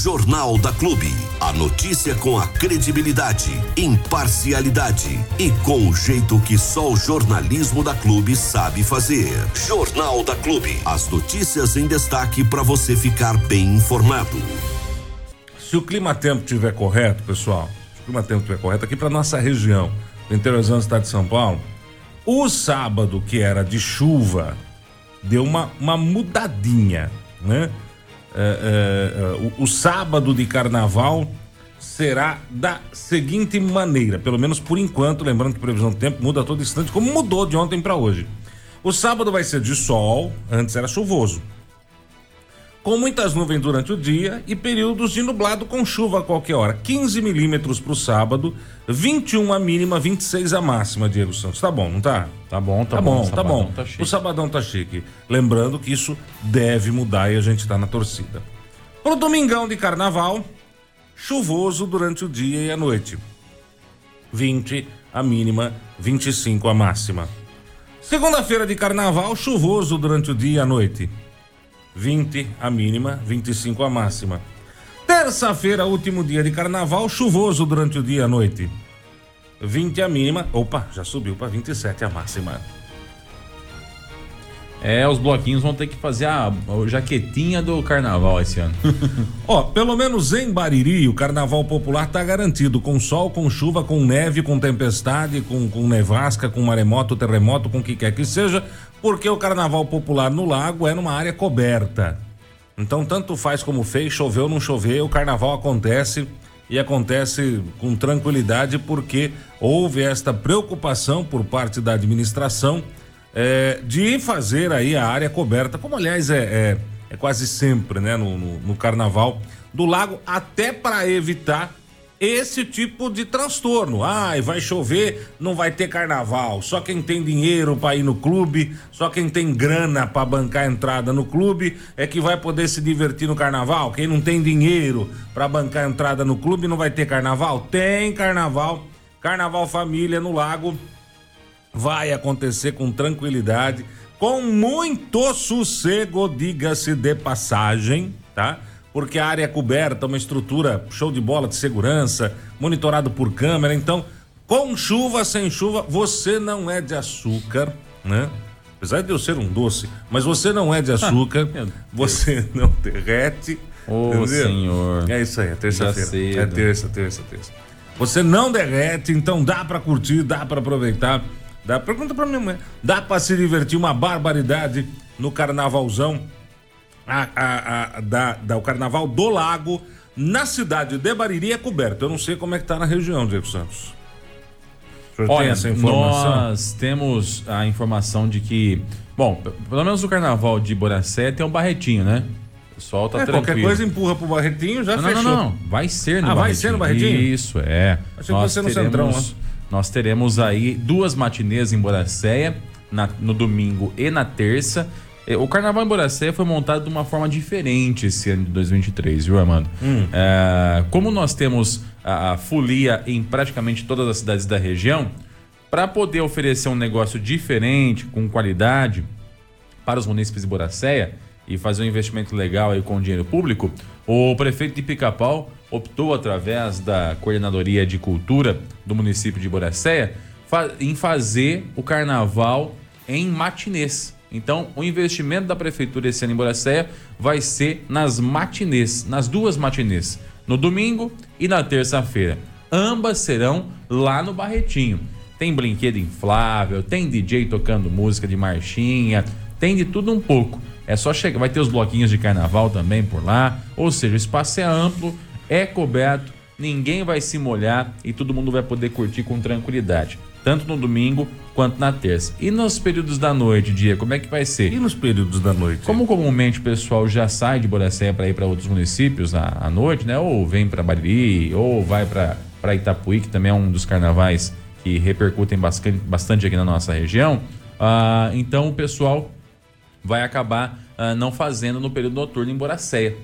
Jornal da Clube. A notícia com a credibilidade, imparcialidade e com o jeito que só o jornalismo da Clube sabe fazer. Jornal da Clube. As notícias em destaque para você ficar bem informado. Se o clima-tempo estiver correto, pessoal, se o clima-tempo estiver correto aqui para nossa região, no interior do estado de São Paulo, o sábado que era de chuva deu uma, uma mudadinha, né? É, o, o, sábado de carnaval será da seguinte maneira, pelo menos por enquanto, lembrando que previsão do tempo muda a todo instante, como mudou de ontem para hoje. O sábado vai ser de sol, antes era chuvoso com muitas nuvens durante o dia e períodos de nublado com chuva a qualquer hora. 15 milímetros para o sábado, 21 a mínima, 26 a máxima, Diego Santos. Tá bom, não tá? Tá bom, tá, tá bom. Tá bom, tá o sabadão tá chique. Lembrando que isso deve mudar e a gente tá na torcida. Pro domingão de carnaval, chuvoso durante o dia e a noite. 20 a mínima, 25 a máxima. Segunda-feira de carnaval, chuvoso durante o dia e a noite. 20 a mínima, 25 a máxima. Terça-feira, último dia de carnaval, chuvoso durante o dia e a noite. 20 a mínima, opa, já subiu para 27 a máxima. É, os bloquinhos vão ter que fazer a, a jaquetinha do carnaval esse ano. Ó, pelo menos em Bariri, o carnaval popular tá garantido, com sol, com chuva, com neve, com tempestade, com, com nevasca, com maremoto, terremoto, com o que quer que seja, porque o carnaval popular no lago é numa área coberta. Então, tanto faz como fez, choveu não choveu, o carnaval acontece e acontece com tranquilidade porque houve esta preocupação por parte da administração é, de fazer aí a área coberta, como aliás é, é, é quase sempre, né, no, no, no carnaval do lago, até para evitar esse tipo de transtorno. Ai, vai chover, não vai ter carnaval. Só quem tem dinheiro para ir no clube, só quem tem grana para bancar a entrada no clube é que vai poder se divertir no carnaval. Quem não tem dinheiro para bancar a entrada no clube não vai ter carnaval? Tem carnaval. Carnaval família no lago vai acontecer com tranquilidade, com muito sossego, diga-se de passagem, tá? Porque a área é coberta, uma estrutura show de bola de segurança, monitorado por câmera, então, com chuva, sem chuva, você não é de açúcar, né? Apesar de eu ser um doce, mas você não é de açúcar, ah, você não derrete. Ô, oh, senhor. É isso aí, é terça-feira. É terça, terça, terça. Você não derrete, então dá para curtir, dá para aproveitar. Dá, pergunta pra minha mãe. Dá pra se divertir uma barbaridade no carnavalzão a, a, a, da, da, o carnaval do lago na cidade de Bariri é coberto. Eu não sei como é que tá na região, Diego Santos. Olha, nós temos a informação de que, bom, pelo menos no carnaval de Boracé tem um barretinho, né? O pessoal tá é, tranquilo. Qualquer coisa empurra pro barretinho, já não, fechou. Não, não, não. Vai ser no ah, barretinho. vai ser no barretinho? Isso, é. Achei nós que você no centrão, né? Nós teremos aí duas matinês em Boracéia, na, no domingo e na terça. É, o Carnaval em Boracéia foi montado de uma forma diferente esse ano de 2023, viu, Armando? Hum. É, como nós temos a, a folia em praticamente todas as cidades da região, para poder oferecer um negócio diferente, com qualidade, para os munícipes de Boracéia e fazer um investimento legal aí com dinheiro público, o prefeito de Pica-Pau optou, através da Coordenadoria de Cultura do município de Boracéia, em fazer o carnaval em matinês. Então, o investimento da prefeitura esse ano em Boracéia vai ser nas matinês, nas duas matinês, no domingo e na terça-feira. Ambas serão lá no Barretinho. Tem brinquedo inflável, tem DJ tocando música de marchinha, tem de tudo um pouco. É só chegar, vai ter os bloquinhos de carnaval também por lá, ou seja, o espaço é amplo é coberto, ninguém vai se molhar e todo mundo vai poder curtir com tranquilidade, tanto no domingo quanto na terça. E nos períodos da noite, dia, como é que vai ser? E nos períodos da noite? Como comumente o pessoal já sai de Boracéia para ir para outros municípios à, à, noite, né? Ou vem para Bariri, ou vai para Itapuí, que também é um dos carnavais que repercutem bastante, bastante aqui na nossa região. Ah, então o pessoal vai acabar ah, não fazendo no período noturno em Boracéia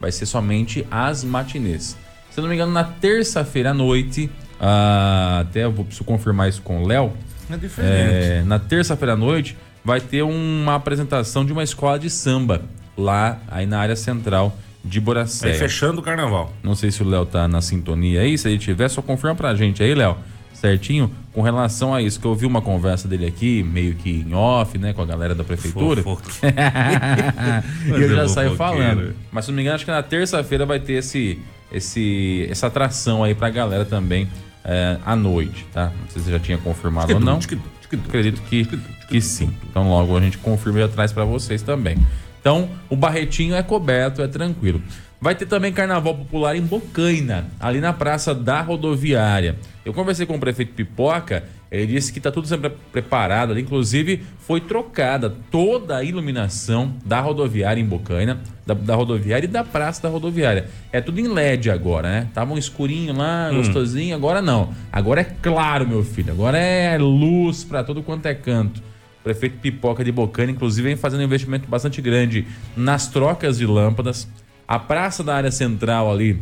vai ser somente as matinês. Se eu não me engano, na terça-feira à noite, ah, até eu vou preciso confirmar isso com o Léo. É diferente. É, na terça-feira à noite vai ter uma apresentação de uma escola de samba lá aí na área central de Aí Boracéia. fechando o carnaval. Não sei se o Léo tá na sintonia aí. Se ele tiver, só confirma pra gente aí, Léo. Certinho? Com relação a isso, que eu ouvi uma conversa dele aqui, meio que em off, né, com a galera da prefeitura. E eu já é saio fofoqueiro. falando. Mas se não me engano, acho que na terça-feira vai ter esse, esse, essa atração aí pra galera também é, à noite, tá? Não sei se já tinha confirmado ou não. Acredito que, que sim. Então logo a gente confirma e traz pra vocês também. Então o Barretinho é coberto, é tranquilo. Vai ter também carnaval popular em Bocaina, ali na praça da rodoviária. Eu conversei com o prefeito Pipoca, ele disse que está tudo sempre preparado ali, inclusive foi trocada toda a iluminação da rodoviária em Bocaina, da, da rodoviária e da praça da rodoviária. É tudo em LED agora, né? Tava um escurinho lá, gostosinho, agora não. Agora é claro, meu filho, agora é luz para todo quanto é canto. O prefeito Pipoca de Bocaina, inclusive, vem fazendo um investimento bastante grande nas trocas de lâmpadas. A praça da área central ali,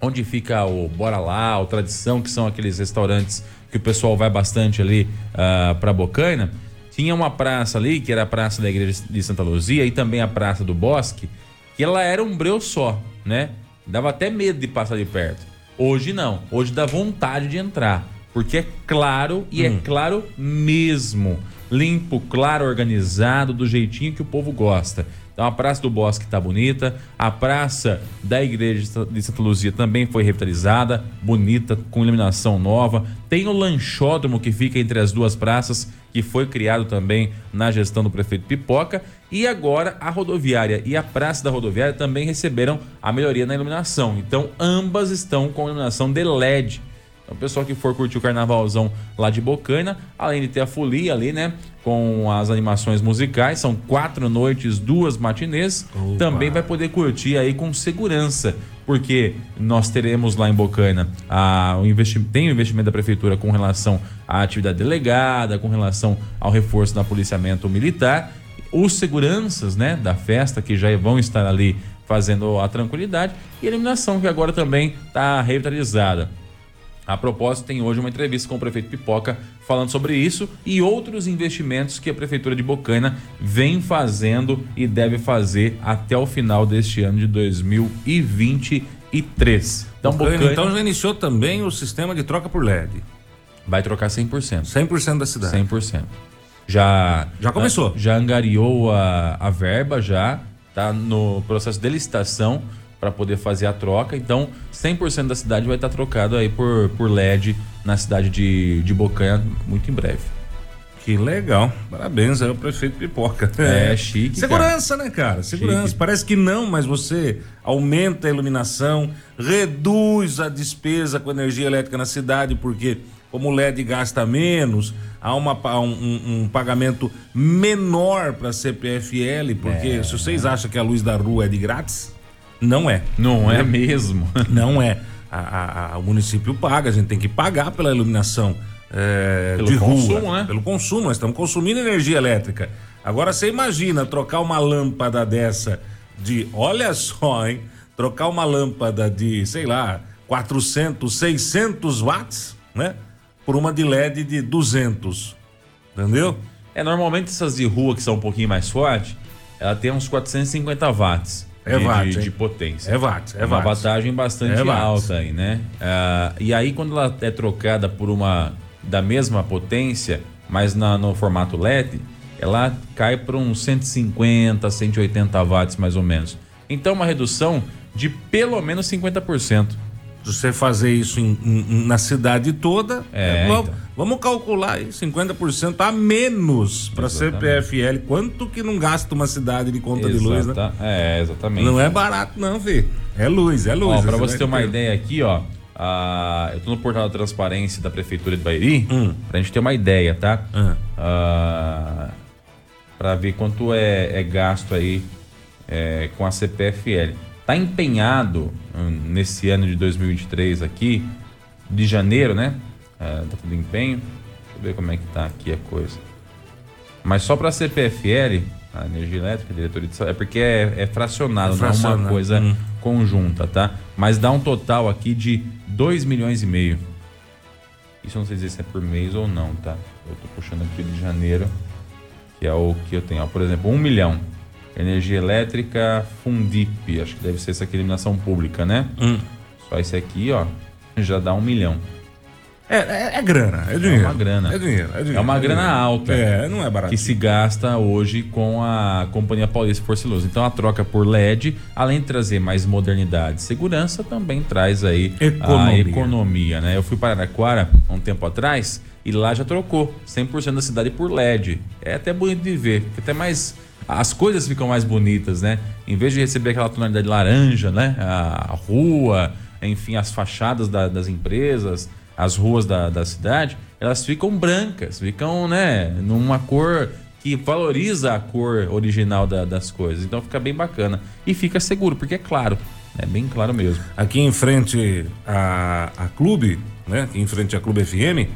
onde fica o Bora Lá, o Tradição, que são aqueles restaurantes que o pessoal vai bastante ali uh, para Bocaina, tinha uma praça ali, que era a praça da igreja de Santa Luzia, e também a praça do Bosque, que ela era um breu só, né? Dava até medo de passar de perto. Hoje não, hoje dá vontade de entrar, porque é claro e é claro mesmo. Limpo, claro, organizado, do jeitinho que o povo gosta. Então a Praça do Bosque está bonita, a Praça da Igreja de Santa Luzia também foi revitalizada, bonita, com iluminação nova. Tem o lanchódromo que fica entre as duas praças, que foi criado também na gestão do prefeito Pipoca. E agora a rodoviária e a Praça da Rodoviária também receberam a melhoria na iluminação. Então ambas estão com iluminação de LED. Então, o pessoal que for curtir o carnavalzão lá de Bocaina, além de ter a folia ali, né? Com as animações musicais, são quatro noites, duas matinês, Opa. também vai poder curtir aí com segurança. Porque nós teremos lá em Bocaina a, o investi tem o investimento da prefeitura com relação à atividade delegada, com relação ao reforço da policiamento militar, os seguranças né, da festa que já vão estar ali fazendo a tranquilidade e a iluminação que agora também está revitalizada. A propósito, tem hoje uma entrevista com o prefeito Pipoca falando sobre isso e outros investimentos que a prefeitura de Bocaina vem fazendo e deve fazer até o final deste ano de 2023. Então, Bocaina, Bocaina então já iniciou também o sistema de troca por LED. vai trocar 100%. 100% da cidade. 100%. Já Já começou. Já angariou a, a verba já, tá no processo de licitação para poder fazer a troca. Então, 100% da cidade vai estar trocado aí por, por LED na cidade de, de Bocanha muito em breve. Que legal. Parabéns aí ao prefeito Pipoca. É, chique, Segurança, né, cara? Segurança. Chique. Parece que não, mas você aumenta a iluminação, reduz a despesa com energia elétrica na cidade, porque como o LED gasta menos, há uma, um, um- pagamento menor para CPFL, porque É. se vocês acham que a luz da rua é de grátis, não é. Não é mesmo? Não é. A- a- a- o município paga, a gente tem que pagar pela iluminação é, Pelo de rua. consumo, né? Pelo consumo, nós estamos consumindo energia elétrica. Agora você imagina trocar uma lâmpada dessa de, olha só, hein? Trocar uma lâmpada de, sei lá, 400, 600 watts, né? Por uma de LED de 200. Entendeu? É, normalmente essas de rua que são um pouquinho mais fortes, ela tem uns 450 watts É de, watts, de, hein? de potência. É watts, é uma watts. vantagem bastante É alta aí, né? Ah, e aí quando ela é trocada por uma da mesma potência, mas na- no formato LED, ela cai para uns 150, 180 watts mais ou menos. Então uma redução de pelo menos 50%. Se você fazer isso em- em- na cidade toda, É, vamos, então. Vamos calcular aí 50% a menos para. CPFL. Quanto que não gasta uma cidade de conta de luz, né? Exata- É, exatamente. Não é barato não, filho. É luz, é luz. Ó, pra Você ter uma ter. ideia aqui, ó. ah, eu tô no portal da transparência da Prefeitura de Bairi, Hum. pra gente ter uma ideia, tá? Ah. Ah, pra ver quanto é, é gasto aí é, com a CPFL. Tá empenhado hum, nesse ano de 2023 aqui, de janeiro, né? Ah, data do empenho. Deixa eu ver como é que tá aqui a coisa. Mas só para a CPFL, a energia elétrica, a diretoria de saúde, é porque é, é fracionado, É não é uma coisa hum. conjunta, tá? Mas dá um total aqui de 2 milhões e meio. Isso eu não sei dizer se é por mês ou não, tá? Eu tô puxando aqui de janeiro, que é o que eu tenho. Ó, por exemplo, 1 milhão. Energia elétrica Fundip, acho que deve ser essa aqui, iluminação pública, né? Hum. Só esse aqui, ó, já dá um milhão. É, é, é grana, é dinheiro. É uma grana. É dinheiro, é dinheiro. É uma é grana dinheiro. alta. É, não é barato. que se gasta hoje com a Companhia Paulista Luz. Então a troca por LED, além de trazer mais modernidade e segurança, também traz aí Economia. a economia, né? Eu fui para Araraquara há um tempo atrás e lá já trocou 100% da cidade por LED. É até bonito de ver, porque até mais as coisas ficam mais bonitas, né? Em vez de receber aquela tonalidade laranja, né? A rua, enfim, as fachadas da- das empresas, as ruas da, da cidade, elas ficam brancas, ficam, né, numa cor que valoriza a cor original da- das coisas. Então fica bem bacana. E fica seguro, porque é claro. É bem claro mesmo. Aqui em frente a, a Clube, né? Em frente à Clube FM,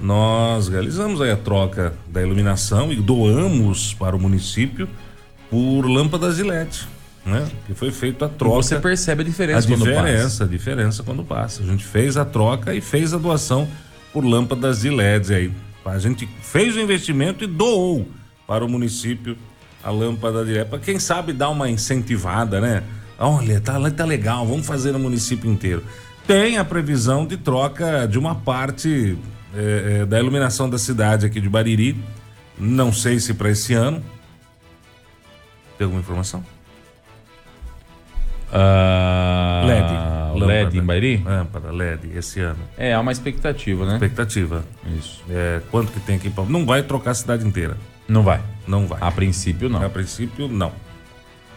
nós realizamos a troca da iluminação e doamos para o município por lâmpadas de LED, né? Que foi feita a troca. Você percebe a a diferença passa. diferença, a diferença quando passa. A gente fez a troca e fez a doação por lâmpadas de LEDs aí. A gente fez o investimento e doou para o município a lâmpada de LED. Para quem sabe dar uma incentivada, né? Olha, tá, tá legal, vamos fazer no município inteiro. Tem a previsão de troca de uma parte eh, eh, da iluminação da cidade aqui de Bariri. Não sei se para esse ano. Tem alguma informação? Ah, LED. LED em Bairi? Lâmpada LED esse ano. É, há uma expectativa, né? Expectativa. Isso. É, quanto que tem aqui? pra- Não vai trocar a cidade inteira. Não vai. Não vai. A princípio, não. A princípio, não.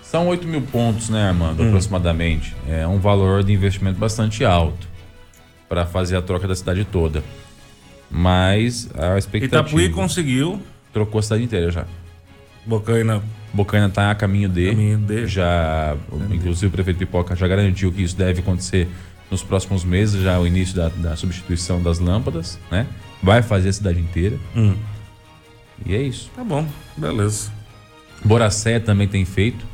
São 8 mil pontos, né, Armando? Hum. Aproximadamente. É um valor de investimento bastante alto para fazer a troca da cidade toda. Mas a expectativa. Itapuí conseguiu. Trocou a cidade inteira já. Bocaina, Bocaina está a caminho de. Caminho de. Já, inclusive o prefeito Pipoca já garantiu que isso deve acontecer nos próximos meses, já o início da, da substituição das lâmpadas, né? Vai fazer a cidade inteira. Hum. E é isso. tá bom, beleza. Boracé também tem feito.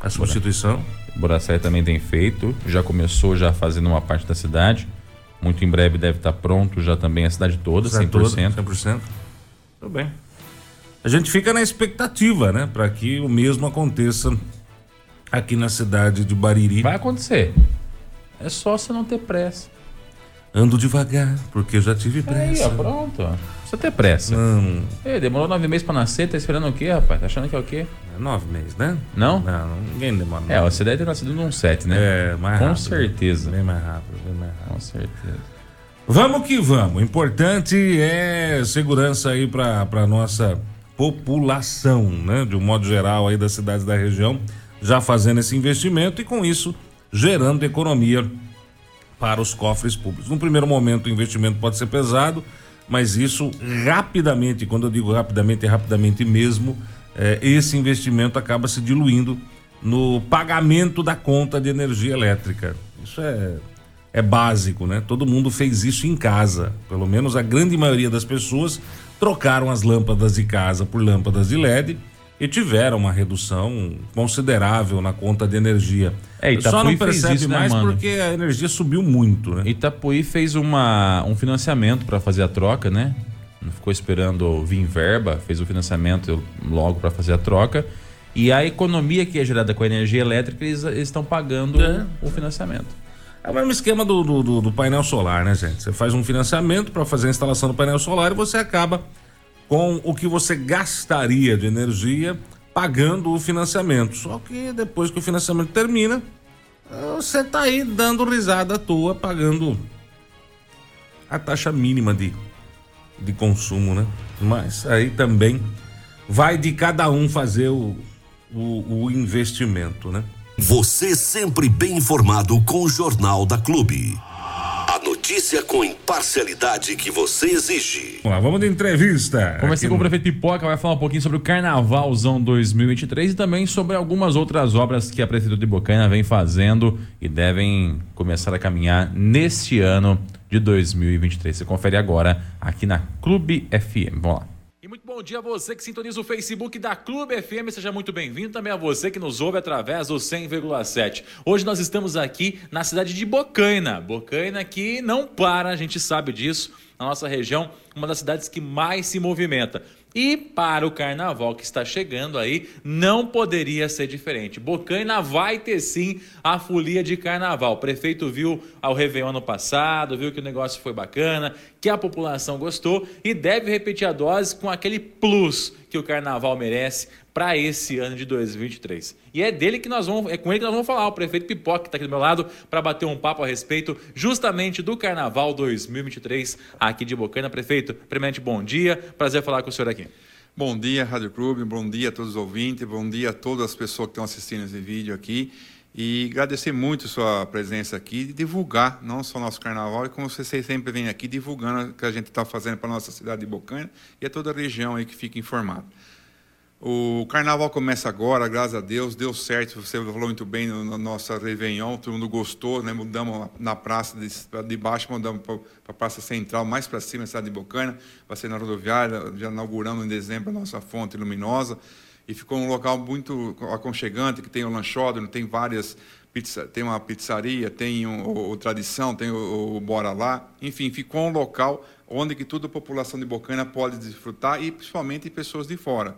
A substituição. Boracé também tem feito, já começou já fazendo uma parte da cidade. Muito em breve deve estar pronto já também a cidade toda, 100%. Toda, 100%. Tudo bem. A gente fica na expectativa, né? Para que o mesmo aconteça aqui na cidade de Bariri. Vai acontecer. É só você não ter pressa. Ando devagar, porque eu já tive Aí, pressa. ó, pronto. Não precisa ter pressa. Não, Ei, demorou nove meses pra nascer, tá esperando o quê, rapaz? Tá achando que é o quê? é nove meses, né? Não? Não, ninguém demora. É, nove. você deve ter nascido num 7, né? É, mais Com rápido. certeza. Bem mais rápido, bem mais rápido. Com certeza. Vamos que vamos. O importante é segurança aí para nossa população, né? De um modo geral aí das cidades da região, já fazendo esse investimento e com isso gerando economia para os cofres públicos. No primeiro momento o investimento pode ser pesado, mas isso rapidamente, quando eu digo rapidamente, é rapidamente mesmo, eh, esse investimento acaba se diluindo no pagamento da conta de energia elétrica. Isso é, é básico, né? Todo mundo fez isso em casa. Pelo menos a grande maioria das pessoas trocaram as lâmpadas de casa por lâmpadas de LED e tiveram uma redução considerável na conta de energia. É, Itapuí Só não percebe isso, né, mais mano? porque a energia subiu muito, né? Itapuí fez uma, um financiamento para fazer a troca, né? Não ficou esperando vir verba, fez o financiamento logo para fazer a troca. E a economia que é gerada com a energia elétrica, eles, eles estão pagando É. o financiamento. É o mesmo esquema do, do, do- painel solar, né, gente? Você faz um financiamento para fazer a instalação do painel solar e você acaba com o que você gastaria de energia pagando o financiamento. Só que depois que o financiamento termina, você tá aí dando risada à toa, pagando a taxa mínima de, de consumo, né? Mas aí também vai de cada um fazer o, o, o investimento, né? Você sempre bem informado com o Jornal da Clube. A notícia com imparcialidade que você exige. Vamos lá, vamos de entrevista. Conversei com o prefeito Pipoca, vai falar um pouquinho sobre o Carnavalzão 2023 e também sobre algumas outras obras que a Prefeitura de Bocaina vem fazendo e devem começar a caminhar neste ano de 2023. Você confere agora aqui na Clube FM. Vamos lá. Bom dia a você que sintoniza o Facebook da Clube FM, seja muito bem-vindo também a você que nos ouve através do 100,7. Hoje nós estamos aqui na cidade de Bocaina, Bocaina que não para, a gente sabe disso, na nossa região, uma das cidades que mais se movimenta. E para o carnaval que está chegando aí, não poderia ser diferente. Bocaina vai ter sim a folia de carnaval. O prefeito viu ao Réveillon ano passado, viu que o negócio foi bacana, que a população gostou e deve repetir a dose com aquele plus que o carnaval merece para esse ano de 2023. E é dele que nós vamos, é com ele que nós vamos falar, o prefeito Pipoca que está aqui do meu lado para bater um papo a respeito justamente do carnaval 2023 aqui de Bocaina. Prefeito, primeiramente bom dia, prazer falar com o senhor aqui. Bom dia, Rádio Clube, bom dia a todos os ouvintes, bom dia a todas as pessoas que estão assistindo esse vídeo aqui. E agradecer muito sua presença aqui e divulgar não só nosso carnaval, como vocês sempre vêm aqui divulgando o que a gente está fazendo para a nossa cidade de Bocaina e a toda a região aí que fica informada. O carnaval começa agora, graças a Deus, deu certo. Você falou muito bem no, no nosso Réveillon, todo mundo gostou, né? Mudamos na praça de, de baixo, mudamos para a praça central, mais para cima, cidade de Bocana, vai ser na rodoviária. Já inauguramos em dezembro a nossa fonte luminosa e ficou um local muito aconchegante, que tem o lanchódromo, tem várias pizza, tem uma pizzaria, tem um, o, o Tradição, tem o, o, Bora Lá, enfim, ficou um local onde que toda a população de Bocana pode desfrutar e principalmente pessoas de fora.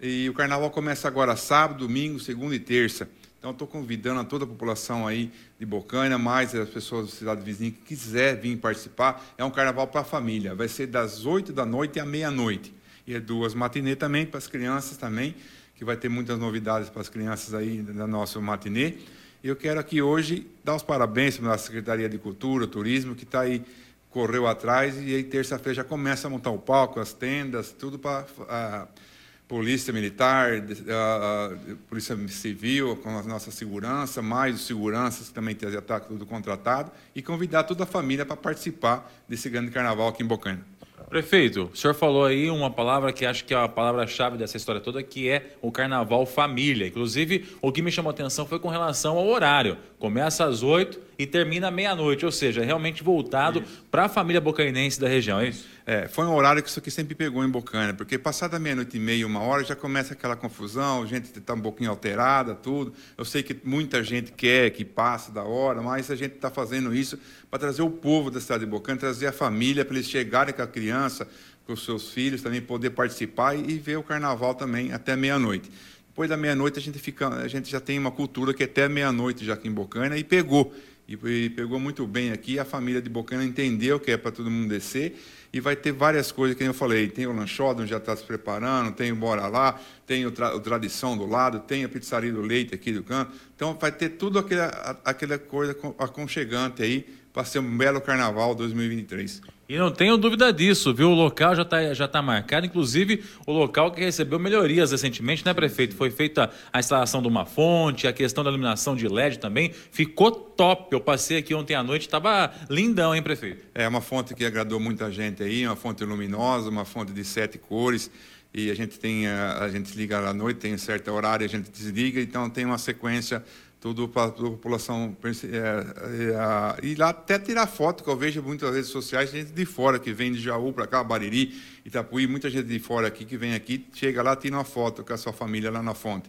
E o carnaval começa agora sábado, domingo, segunda e terça. Então, estou convidando a toda a população aí de Bocaina, mais as pessoas da cidade vizinha que quiser vir participar. É um carnaval para a família. Vai ser das 8 da noite à meia-noite. E é duas matinê também para as crianças também, que vai ter muitas novidades para as crianças aí da nossa matinê. E eu quero aqui hoje dar os parabéns para a Secretaria de Cultura, Turismo, que está aí, correu atrás, e aí terça-feira já começa a montar o palco, as tendas, tudo para... Uh, polícia militar, a, a, polícia civil, com a nossa segurança, mais os seguranças que também tem já tudo contratado, e convidar toda a família para participar desse grande carnaval aqui em Bocaina. Prefeito, o senhor falou aí uma palavra que acho que é a palavra-chave dessa história toda, que é o carnaval família. Inclusive, o que me chamou a atenção foi com relação ao horário. Começa às oito e termina meia-noite, ou seja, realmente voltado para a família bocainense da região, é isso? É, foi um horário que isso aqui sempre pegou em Bocaina, porque passada meia-noite e meia, uma hora, já começa aquela confusão, a gente está um pouquinho alterada, tudo. Eu sei que muita gente quer que passe da hora, mas a gente está fazendo isso para trazer o povo da cidade de Bocaina, trazer a família, para eles chegarem com a criança, com os seus filhos, também poder participar e, ver o carnaval também até meia-noite. Depois da meia-noite a gente fica, a gente já tem uma cultura que é até meia-noite já aqui em Bocaina e pegou e, e pegou muito bem aqui. A família de Bocana entendeu que é para todo mundo descer e vai ter várias coisas que eu falei. Tem o lanchódromo já está se preparando, tem o Bora Lá, tem o, tra o, Tradição do lado, tem a pizzaria do Leite aqui do canto. Então vai ter tudo aquela, aquela coisa aconchegante aí para ser um belo carnaval 2023. E não tenho dúvida disso, viu? O local já está já tá marcado, inclusive o local que recebeu melhorias recentemente, né, prefeito? Foi feita a instalação de uma fonte, a questão da iluminação de LED também. Ficou top. Eu passei aqui ontem à noite, estava lindão, hein, prefeito? É uma fonte que agradou muita gente aí, uma fonte luminosa, uma fonte de sete cores e a gente tem a, a gente liga à noite, tem um certo horário, a gente desliga, então tem uma sequência tudo para a população. É, é, e lá até tirar foto, que eu vejo muitas redes sociais, gente de fora que vem de Jaú para cá, Bariri, Itapuí, muita gente de fora aqui que vem aqui, chega lá, tira uma foto com a sua família lá na fonte.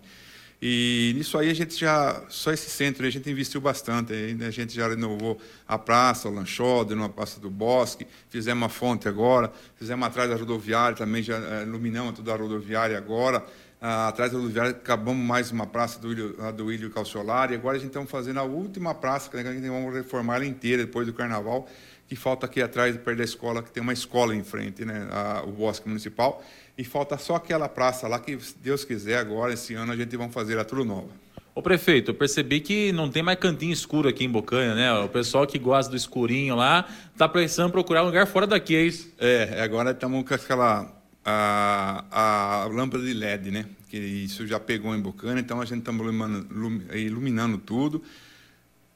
E nisso aí a gente já, só esse centro a gente investiu bastante. A gente já renovou a praça, o lanchódromo, a praça do Bosque, fizemos uma fonte agora, fizemos atrás da rodoviária também, já é, iluminamos toda a rodoviária agora. Ah, atrás da rodoviária, acabamos mais uma praça do Ilho, do Ilho Calciolari, e agora a gente está fazendo a última praça, que a gente vamos reformar ela inteira depois do carnaval, que falta aqui atrás, perto da escola, que tem uma escola em frente, né, a, o Bosque Municipal, e falta só aquela praça lá, que se Deus quiser, agora, esse ano, a gente vai fazer a tudo nova. Ô prefeito, eu percebi que não tem mais cantinho escuro aqui em Bocanha, né? O pessoal que gosta do escurinho lá tá precisando procurar um lugar fora daqui, é isso? É, agora estamos com aquela a, a lâmpada de LED, né? Que isso já pegou em Bocana, então a gente está iluminando, iluminando, tudo.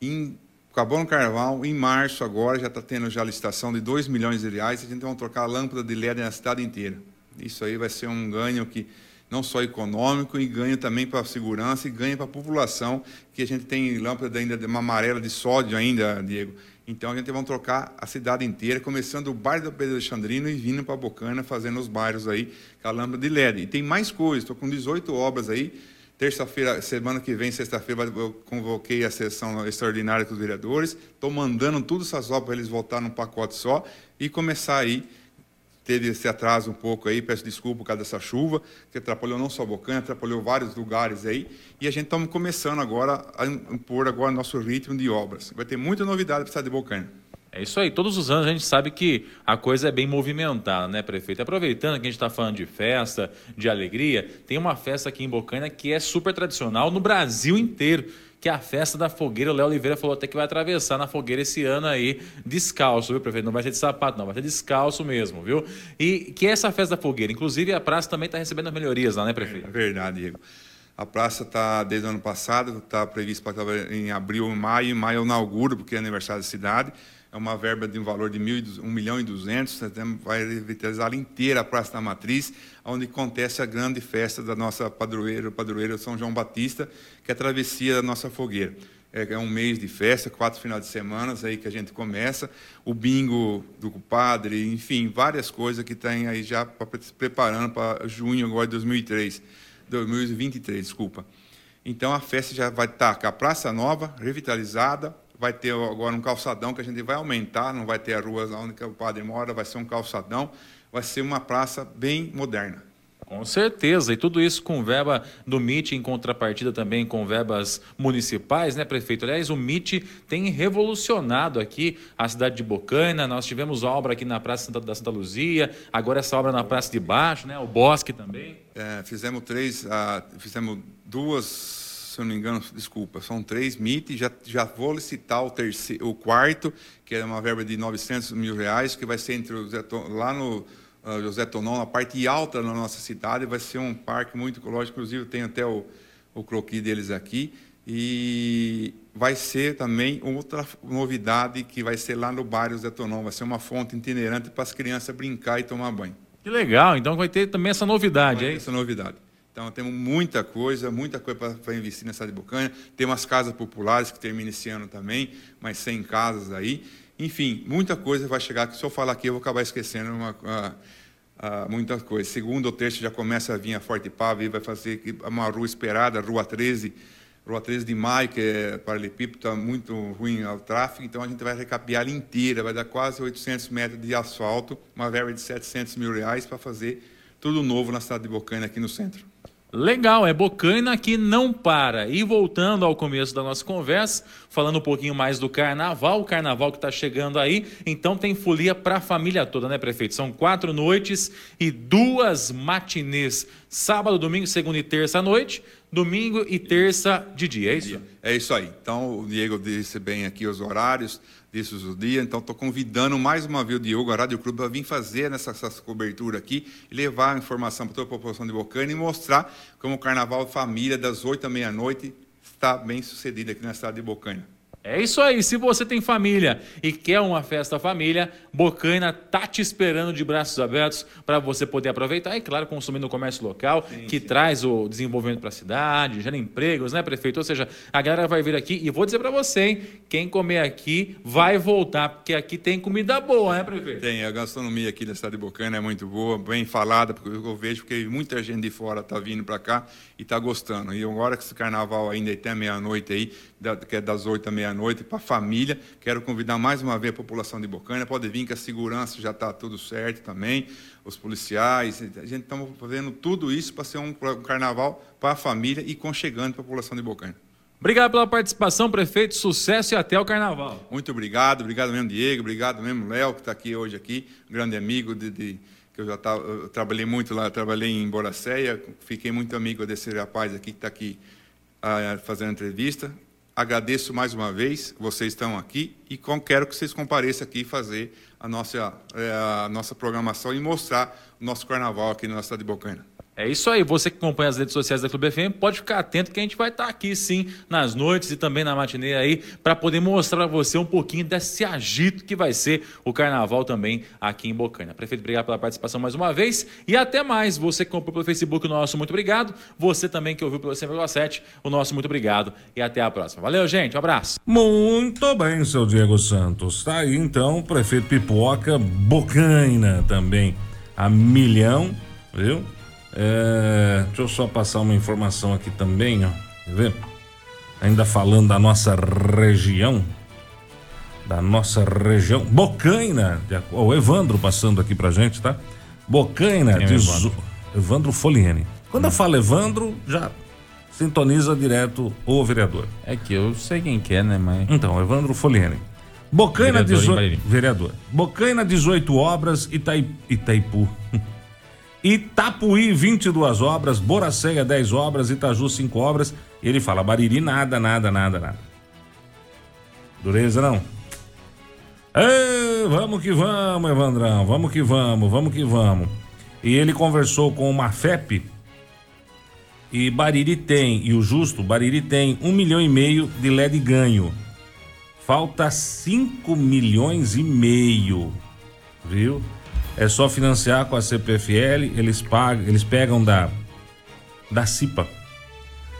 Em, acabou no carnaval, em março agora já está tendo já a licitação de 2 milhões de reais, a gente vai trocar a lâmpada de LED na cidade inteira. Isso aí vai ser um ganho que não só econômico, e ganho também para a segurança e ganho para a população, que a gente tem lâmpada ainda uma amarela de sódio ainda, Diego. Então a gente vai trocar a cidade inteira, começando o bairro do Pedro Alexandrino e vindo para Bocana, fazendo os bairros aí com a lâmpada de LED. E tem mais coisas, estou com 18 obras aí. Terça-feira, semana que vem, sexta-feira, eu convoquei a sessão extraordinária com os vereadores. Estou mandando todas essas obras para eles voltar num pacote só e começar aí teve esse atraso um pouco aí, peço desculpa por causa dessa chuva, que atrapalhou não só Bocanha, atrapalhou vários lugares aí, e a gente estamos começando agora a impor agora nosso ritmo de obras. Vai ter muita novidade para o estado de Bocanha. É isso aí. Todos os anos a gente sabe que a coisa é bem movimentada, né, prefeito? Aproveitando que a gente está falando de festa, de alegria, tem uma festa aqui em Bocaina que é super tradicional no Brasil inteiro, que a festa da fogueira. O Léo Oliveira falou até que vai atravessar na fogueira esse ano aí, descalço, viu, prefeito? Não vai ser de sapato, não, vai ser descalço mesmo, viu? E que é essa festa da fogueira. Inclusive, a praça também está recebendo as melhorias lá, né, prefeito? É verdade, Diego. A praça está, desde o ano passado, está prevista para em abril, maio, em maio eu inauguro, porque é aniversário da cidade é uma verba de um valor de 1 milhão e 200, vai revitalizar inteira a Praça da Matriz, onde acontece a grande festa da nossa padroeira, padroeira São João Batista, que é a travessia da nossa fogueira. É, é um mês de festa, quatro finais de semana aí que a gente começa, o bingo do padre, enfim, várias coisas que tem aí já preparando para junho agora de 2003, 2023, desculpa. Então a festa já vai estar com a Praça Nova, revitalizada, vai ter agora um calçadão que a gente vai aumentar, não vai ter a rua onde o padre mora, vai ser um calçadão, vai ser uma praça bem moderna. Com certeza, e tudo isso com verba do MIT, em contrapartida também com verbas municipais, né, prefeito? Aliás, o MIT tem revolucionado aqui a cidade de Bocaina, nós tivemos obra aqui na Praça da Santa Luzia, agora essa obra na Praça de Baixo, né, o Bosque também. É, fizemos três, uh, fizemos duas se eu não me engano, desculpa, são três MIT, já, já vou licitar o, terceiro, o quarto, que é uma verba de 900 mil reais, que vai ser entre lá no uh, José Tonon, na parte alta da nossa cidade, vai ser um parque muito ecológico, inclusive tem até o, o croquis deles aqui, e vai ser também outra novidade que vai ser lá no bairro Zé Tonon, vai ser uma fonte itinerante para as crianças brincar e tomar banho. Que legal, então vai ter também essa novidade, aí. Essa novidade. Então, temos muita coisa, muita coisa para investir nessa de Bocanha. Tem umas casas populares que terminam esse ano também, mais 100 casas aí. Enfim, muita coisa vai chegar, se eu falar aqui eu vou acabar esquecendo uma, uma, muita coisa. Segundo ou terço já começa a vir a Forte Pava e vai fazer uma rua esperada, Rua 13, Rua 13 de Maio, que é paralelepípedo, está muito ruim ao tráfego, então a gente vai recapear inteira, vai dar quase 800 metros de asfalto, uma verba de 700 mil reais para fazer tudo novo na cidade de Bocaina, aqui no centro. Legal, é Bocaina que não para. E voltando ao começo da nossa conversa, falando um pouquinho mais do carnaval, o carnaval que está chegando aí, então tem folia para a família toda, né, prefeito? São quatro noites e duas matinês. Sábado, domingo, segunda e terça à noite, domingo e terça de dia, é isso? É isso aí. Então, o Diego disse bem aqui os horários disso o dia. Então, estou convidando mais uma vez o Diogo, a Rádio Clube, para vir fazer essa, essa cobertura aqui levar a informação para toda a população de Bocana e mostrar como o Carnaval Família, das 8 à meia-noite, está bem sucedido aqui na cidade de Bocaina. É isso aí. Se você tem família e quer uma festa família, Bocaina tá te esperando de braços abertos para você poder aproveitar e, claro, consumir no comércio local, sim, que sim. traz o desenvolvimento para a cidade, gera empregos, né, prefeito? Ou seja, a galera vai vir aqui e vou dizer para você, hein, quem comer aqui vai voltar, porque aqui tem comida boa, né, prefeito? Tem. A gastronomia aqui da cidade de Bocaina é muito boa, bem falada, porque eu vejo que muita gente de fora tá vindo para cá e tá gostando. E agora que esse carnaval ainda tem meia-noite aí, que é das oito à meia-noite, para a família. Quero convidar mais uma vez a população de Bocaina. Pode vir que a segurança já está tudo certo também, os policiais. A gente está fazendo tudo isso para ser um carnaval para a família e conchegando a população de Bocaina. Obrigado pela participação, prefeito. Sucesso e até o carnaval. Muito obrigado, obrigado mesmo, Diego, obrigado mesmo, Léo, que está aqui hoje aqui, grande amigo de, de que eu já tava, eu trabalhei muito lá, trabalhei em Boracéia, fiquei muito amigo desse rapaz aqui que está aqui ah, fazendo entrevista. Agradeço mais uma vez, vocês estão aqui e quero que vocês compareçam aqui fazer a nossa, é, a nossa programação e mostrar o nosso carnaval aqui na cidade de Bocaina. É isso aí. Você que acompanha as redes sociais da Clube FM, pode ficar atento que a gente vai estar aqui sim nas noites e também na matinê aí para poder mostrar para você um pouquinho desse agito que vai ser o carnaval também aqui em Bocaina. Prefeito, obrigado pela participação mais uma vez e até mais. Você que comprou pelo Facebook, o nosso muito obrigado. Você também que ouviu pelo 100,7, o nosso muito obrigado e até a próxima. Valeu, gente. Um abraço. Muito bem, seu Diego Santos. Tá aí então, prefeito Pipoca, Bocaina também a milhão, viu? É, deixa eu só passar uma informação aqui também, ó. Quer ver? Ainda falando da nossa região. da nossa região. Bocaina, o Evandro passando aqui pra gente, tá? Bocaina, Quem é diz- Evandro? Evandro Foliene. Quando eu falo Evandro, já sintoniza direto o vereador. É que eu sei quem que é, né, mas... Então, Evandro Foliene. Bocaina, Vereador em 18... Bariri. vereador. Bocaina, 18 obras, Itai... Itaipu. Itapuí, 22 obras, Boraceia, 10 obras, Itaju, 5 obras. Ele fala, Bariri, nada, nada, nada, nada. Dureza, não? Ê, vamos que vamos, Evandrão, vamos que vamos, vamos que vamos. E ele conversou com o Mafep e Bariri tem, e o justo, Bariri tem um milhão e meio de LED ganho. Falta 5 milhões e meio, viu? É só financiar com a CPFL, eles pagam, eles pegam da da CIPA.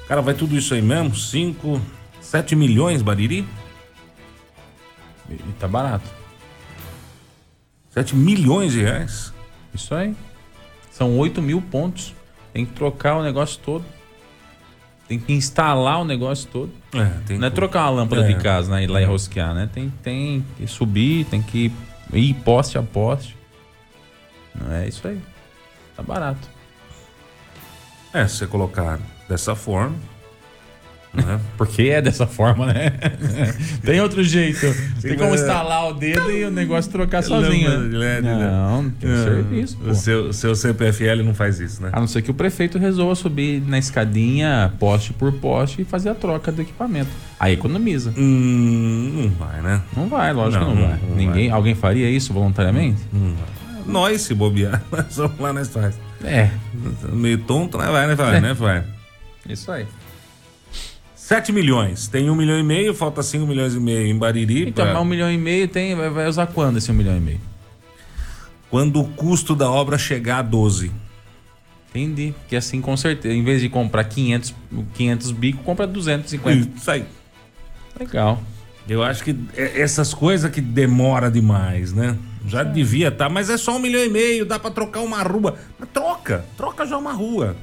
Cara, vai tudo isso aí mesmo? 5, 7 milhões, Bariri? E tá barato. 7 milhões de reais? Isso aí. São 8 mil pontos. Tem que trocar o negócio todo. Tem que instalar o negócio todo. É, tem Não é que- trocar uma lâmpada É. de casa né, e ir lá e rosquear, né? Tem, tem que subir, tem que ir poste a poste. Não é isso aí. Tá barato. É, se você colocar dessa forma, né? Porque é dessa forma, né? tem outro jeito. Tem como instalar o dedo e o negócio trocar sozinho. Lâmpada de LED, né? Não, tem É, serviço, pô. O seu, seu CPFL não faz isso, né? A não ser que o prefeito resolva subir na escadinha, poste por poste, e fazer a troca do equipamento. Aí economiza. Hum, não vai, né? Não vai, lógico Não, que não, não- vai. não Ninguém, alguém faria isso voluntariamente? Nós, se bobear, nós vamos lá, nós faz. É, Meio tonto, né? Vai, né? Vai, É. né? Vai. isso aí. 7 milhões. Tem um milhão e meio, falta 5 milhões e meio em Bariri. Então, pra- mas um milhão e meio tem, vai, usar quando esse um milhão e meio? Quando o custo da obra chegar a 12. Entendi. Que assim, com certeza, em vez de comprar 500, 500 bico, compra 250. Isso aí. Legal. Eu acho que é- essas coisas que demora demais, né? Já devia estar, mas é só um milhão e meio, dá pra trocar uma rua. Mas troca, troca já uma rua.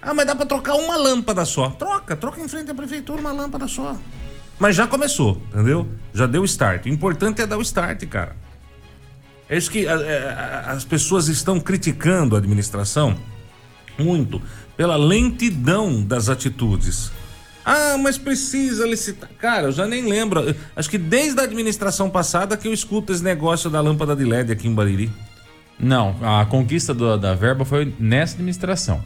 Ah, mas dá pra trocar uma lâmpada só. Troca, troca em frente à prefeitura uma lâmpada só. Mas já começou, entendeu? Já deu start. O importante é dar o start, cara. É isso que a- a- as pessoas estão criticando a administração muito pela lentidão das atitudes. Ah, mas precisa licitar. Cara, eu já nem lembro. Acho que desde a administração passada que eu escuto esse negócio da lâmpada de LED aqui em Bariri. Não, a conquista do- da verba foi nessa administração.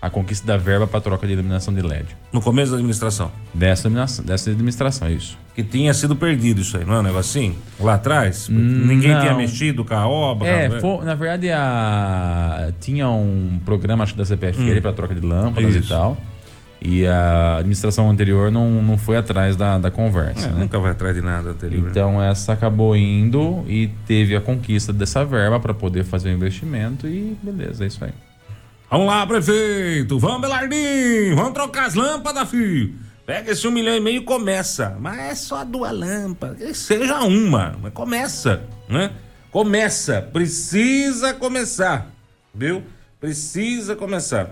A conquista da verba para troca de iluminação de LED. No começo da administração. Dessa administração, dessa administração isso. Que tinha sido perdido isso aí, não é um negocinho? Lá atrás? Ninguém não. tinha mexido com a obra. É, com a- fo- na verdade a, tinha um programa acho da CPFL para troca de lâmpadas Hum. Isso. e tal. E a administração anterior não, não foi atrás da, da conversa, É, né? Nunca vai atrás de nada anterior. Então essa acabou indo e teve a conquista dessa verba para poder fazer o investimento e beleza, é isso aí. Vamos lá, prefeito. Vamos, Belardinho. Vamos trocar as lâmpadas, filho. Pega esse um milhão e meio e começa. Mas é só duas lâmpadas. Que seja uma. Mas começa, né? Começa. Precisa começar. Viu? Precisa começar.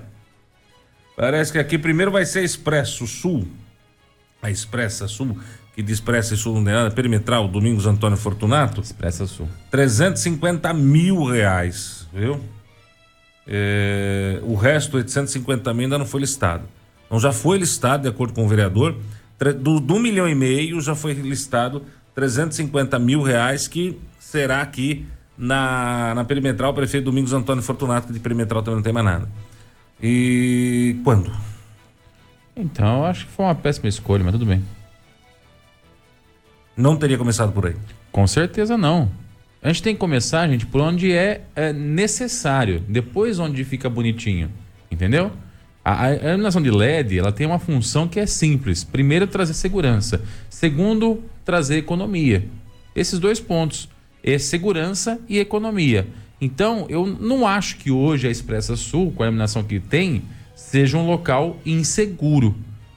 Parece que aqui primeiro vai ser a Expresso Sul. A Expressa Sul, que de Expressa Sul não tem nada. Perimetral, Domingos Antônio Fortunato. Expressa Sul. 350 mil reais, viu? É, o resto, 850 mil, ainda não foi listado. Então já foi listado, de acordo com o vereador, do, do milhão e meio já foi listado 350 mil reais, que será aqui na, na perimetral, o prefeito Domingos Antônio Fortunato, que de perimetral também não tem mais nada. E quando? Então, acho que foi uma péssima escolha, mas tudo bem. Não teria começado por aí. Com certeza não. A gente tem que começar, gente, por onde é, é necessário. Depois onde fica bonitinho. Entendeu? A, a iluminação de LED, ela tem uma função que é simples. Primeiro, trazer segurança. Segundo, trazer economia. Esses dois pontos. É segurança e economia. Então, eu não acho que hoje a Expressa Sul, com a iluminação que tem, seja um local inseguro.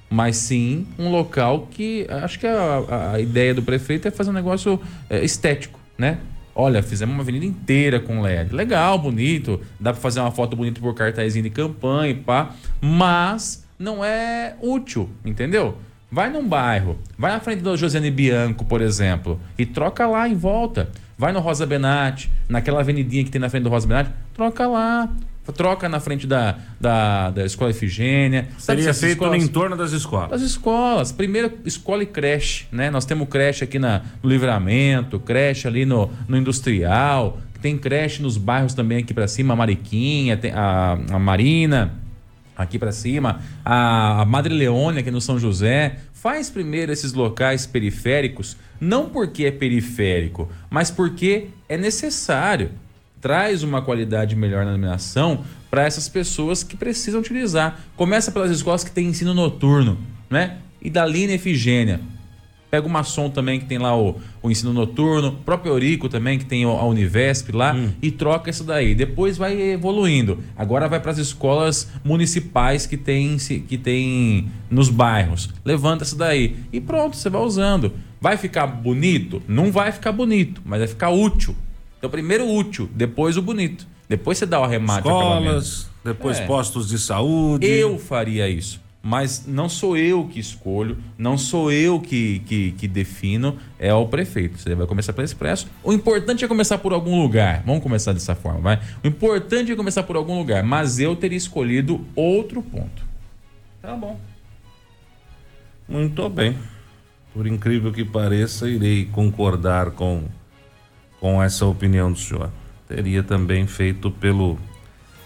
Mas sim um local que acho que a, a- ideia do prefeito é fazer um negócio é, estético, né? Olha, fizemos uma avenida inteira com LED. Legal, bonito. Dá pra fazer uma foto bonita por cartazinho de campanha pá. Mas não é útil, entendeu? Vai num bairro, vai na frente do Josiane Bianco, por exemplo, e troca lá em volta. Vai no Rosa Benatti, naquela avenidinha que tem na frente do Rosa Benatti, troca lá. Troca na frente da, da, da escola Efigênia. Seria feito escolas? no entorno das escolas. Das escolas. Primeiro, escola e creche, né? Nós temos creche aqui na, no Livramento, creche ali no, no Industrial, tem creche nos bairros também aqui para cima, a Mariquinha, a, a Marina, aqui para cima, a, Madre Leônia, aqui no São José. Faz primeiro esses locais periféricos, não porque é periférico, mas porque é necessário traz uma qualidade melhor na iluminação para essas pessoas que precisam utilizar. Começa pelas escolas que têm ensino noturno, né? E dali na Efigênia. Pega uma som também que tem lá o, o ensino noturno, o próprio Eurico também que tem a Univesp lá hum. e troca isso daí. Depois vai evoluindo. Agora vai para as escolas municipais que tem, que tem nos bairros. Levanta isso daí e pronto, você vai usando. Vai ficar bonito? Não vai ficar bonito, mas vai ficar útil. Então, primeiro útil, depois o bonito. Depois você dá o arremate. Escolas, depois é. postos de saúde. Eu faria isso. Mas não sou eu que escolho, não sou eu que, que, que defino, é o prefeito. Você vai começar pelo Expresso. O importante é começar por algum lugar. Vamos começar dessa forma, vai? O importante é começar por algum lugar. Mas eu teria escolhido outro ponto. Tá bom. Muito bem. Por incrível que pareça, irei concordar com com essa opinião do senhor. Teria também feito pelo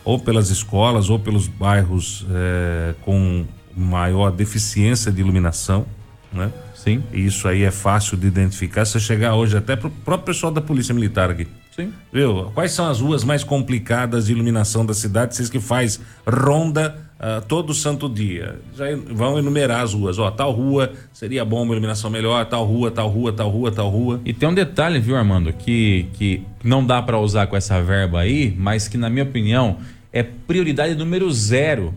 ou pelas escolas ou pelos bairros é, com maior deficiência de iluminação, né? Sim. Isso aí é fácil de identificar. Se você chegar hoje até pro próprio pessoal da Polícia Militar aqui. Sim. Viu? Quais são as ruas mais complicadas de iluminação da cidade? Vocês que faz ronda uh, todo santo dia. Já vão enumerar as ruas. Ó, tal rua seria bom uma iluminação melhor, tal rua, tal rua, tal rua, tal rua. E tem um detalhe, viu, Armando, que, que não dá para usar com essa verba aí, mas que, na minha opinião, é prioridade número zero.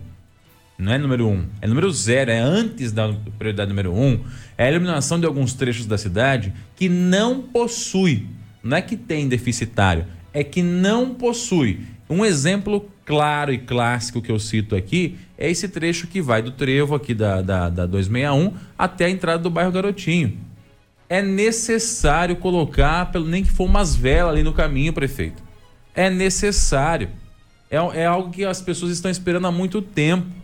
Não é número um, é número zero, é antes da prioridade número um. É a iluminação de alguns trechos da cidade que não possui, não é que tem deficitário, é que não possui. Um exemplo claro e clássico que eu cito aqui é esse trecho que vai do trevo aqui da, da, da 261 até a entrada do bairro Garotinho. É necessário colocar, pelo nem que for umas velas ali no caminho, prefeito. É necessário. É, é algo que as pessoas estão esperando há muito tempo.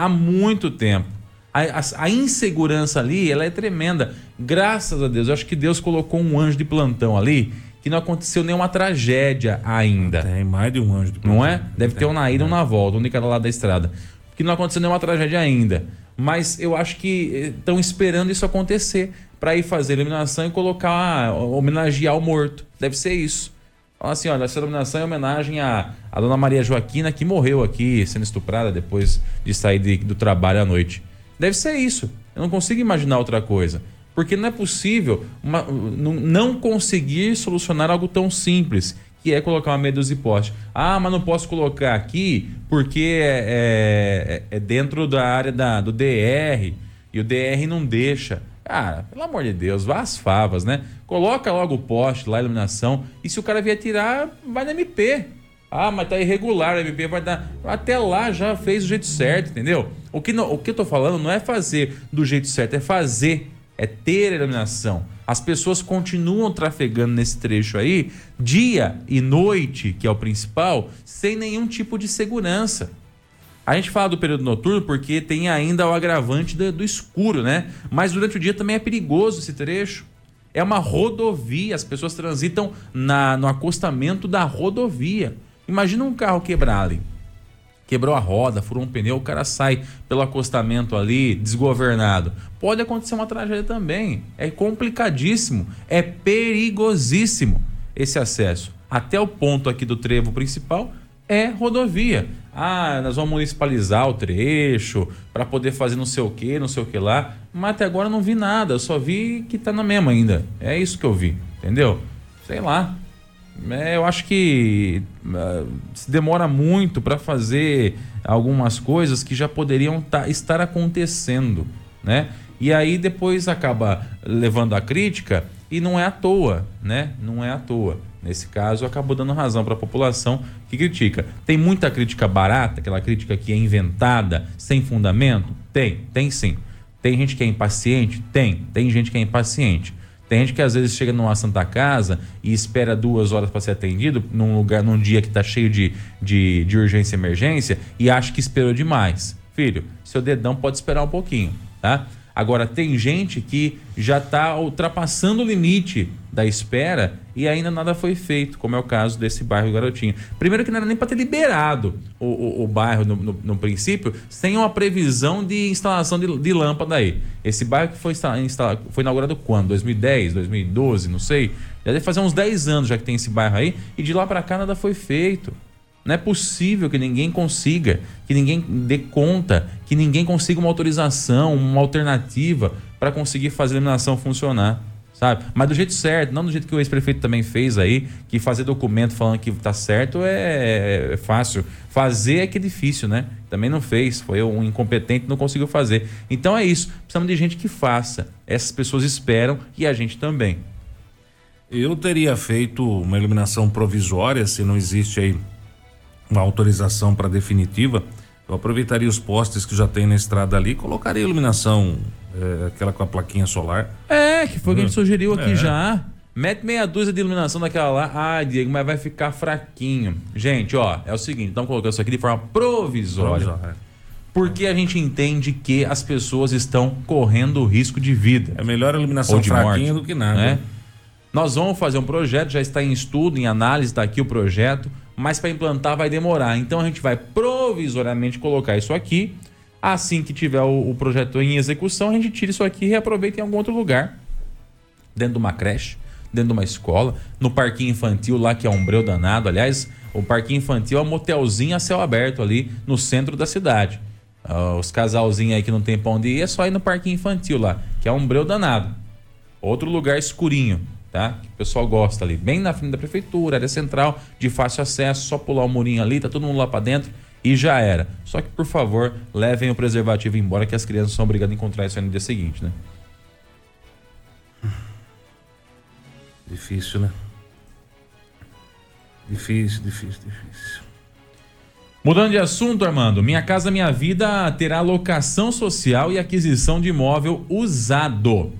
Há muito tempo. A, a, a, insegurança ali, ela é tremenda. Graças a Deus, eu acho que Deus colocou um anjo de plantão ali que não aconteceu nenhuma tragédia ainda. Tem mais de um anjo. De não é? Deve ter um na ida e um na volta, um de cada lado da estrada. Que não aconteceu nenhuma tragédia ainda. Mas eu acho que estão eh, esperando isso acontecer para ir fazer a iluminação e colocar, homenagear o morto. Deve ser isso. Fala assim, olha, essa iluminação é homenagem à, à dona Maria Joaquina, que morreu aqui sendo estuprada depois de sair de, do trabalho à noite. Deve ser isso. Eu não consigo imaginar outra coisa. Porque não é possível uma, não conseguir solucionar algo tão simples, que é colocar uma meia dúzia de poste. Ah, mas não posso colocar aqui porque é, é, é dentro da área da, do DR e o DR não deixa. Cara, pelo amor de Deus, vá às favas, né? Coloca logo o poste lá, a iluminação, e se o cara vier tirar, vai na MP. Ah, mas tá irregular, a MP vai dar. Até lá já fez do jeito certo, entendeu? O que, não, o que eu tô falando não é fazer do jeito certo, é fazer é ter iluminação. As pessoas continuam trafegando nesse trecho aí, dia e noite, que é o principal, sem nenhum tipo de segurança. A gente fala do período noturno porque tem ainda o agravante do, do escuro, né? Mas durante o dia também é perigoso esse trecho. É uma rodovia, as pessoas transitam na, no acostamento da rodovia. Imagina um carro quebrar ali quebrou a roda, furou um pneu, o cara sai pelo acostamento ali, desgovernado. Pode acontecer uma tragédia também. É complicadíssimo, é perigosíssimo esse acesso. Até o ponto aqui do trevo principal é rodovia. Ah, nós vamos municipalizar o trecho para poder fazer não sei o que, não sei o que lá. Mas até agora não vi nada, eu só vi que tá na mesma ainda. É isso que eu vi, entendeu? Sei lá. É, eu acho que uh, se demora muito para fazer algumas coisas que já poderiam tá, estar acontecendo, né? E aí depois acaba levando a crítica e não é à toa, né? Não é à toa. Nesse caso, acabou dando razão para a população que critica. Tem muita crítica barata, aquela crítica que é inventada, sem fundamento? Tem, tem sim. Tem gente que é impaciente? Tem. Tem gente que é impaciente. Tem gente que às vezes chega numa Santa Casa e espera duas horas para ser atendido num lugar, num dia que está cheio de, de, de urgência e emergência e acha que esperou demais. Filho, seu dedão pode esperar um pouquinho, tá? Agora, tem gente que já está ultrapassando o limite da espera e ainda nada foi feito, como é o caso desse bairro Garotinho. Primeiro que não era nem para ter liberado o, o, o bairro no, no, no, princípio, sem uma previsão de instalação de, de lâmpada aí. Esse bairro que foi, instalado, foi inaugurado quando? 2010, 2012, não sei. Já deve fazer uns 10 anos já que tem esse bairro aí e de lá para cá nada foi feito. Não é possível que ninguém consiga, que ninguém dê conta, que ninguém consiga uma autorização, uma alternativa para conseguir fazer a iluminação funcionar, sabe? Mas do jeito certo, não do jeito que o ex-prefeito também fez aí, que fazer documento falando que tá certo é, é fácil. Fazer é que é difícil, né? Também não fez, foi um incompetente, não conseguiu fazer. Então é isso, precisamos de gente que faça. Essas pessoas esperam e a gente também. Eu teria feito uma iluminação provisória, se não existe aí uma autorização para definitiva, eu aproveitaria os postes que já tem na estrada ali, colocaria iluminação, é, aquela com a plaquinha solar. É, que foi o que a gente sugeriu aqui é. já. Mete meia dúzia de iluminação daquela lá. Ah, Diego, mas vai ficar fraquinho. Gente, ó, é o seguinte, estamos colocando isso aqui de forma provisória. provisória. Porque a gente entende que as pessoas estão correndo risco de vida. É melhor a iluminação fraquinha morte, do que nada. Né? Nós vamos fazer um projeto, já está em estudo, em análise, está aqui o projeto mas para implantar vai demorar. Então a gente vai provisoriamente colocar isso aqui. Assim que tiver o, o projeto em execução, a gente tira isso aqui e reaproveita em algum outro lugar. Dentro de uma creche, dentro de uma escola, no parquinho infantil lá, que é um breu danado. Aliás, o parquinho infantil é um motelzinho a céu aberto ali no centro da cidade. Uh, os casalzinhos aí que não tem pra onde ir, é só ir no parquinho infantil lá, que é um breu danado. Outro lugar escurinho tá? Que o pessoal gosta ali, bem na frente da prefeitura, área central, de fácil acesso, só pular o murinho ali, tá todo mundo lá para dentro e já era. Só que, por favor, levem o preservativo embora que as crianças são obrigadas a encontrar isso aí no dia seguinte, né? Difícil, né? Difícil, difícil, difícil. Mudando de assunto, Armando, Minha Casa Minha Vida terá locação social e aquisição de imóvel usado.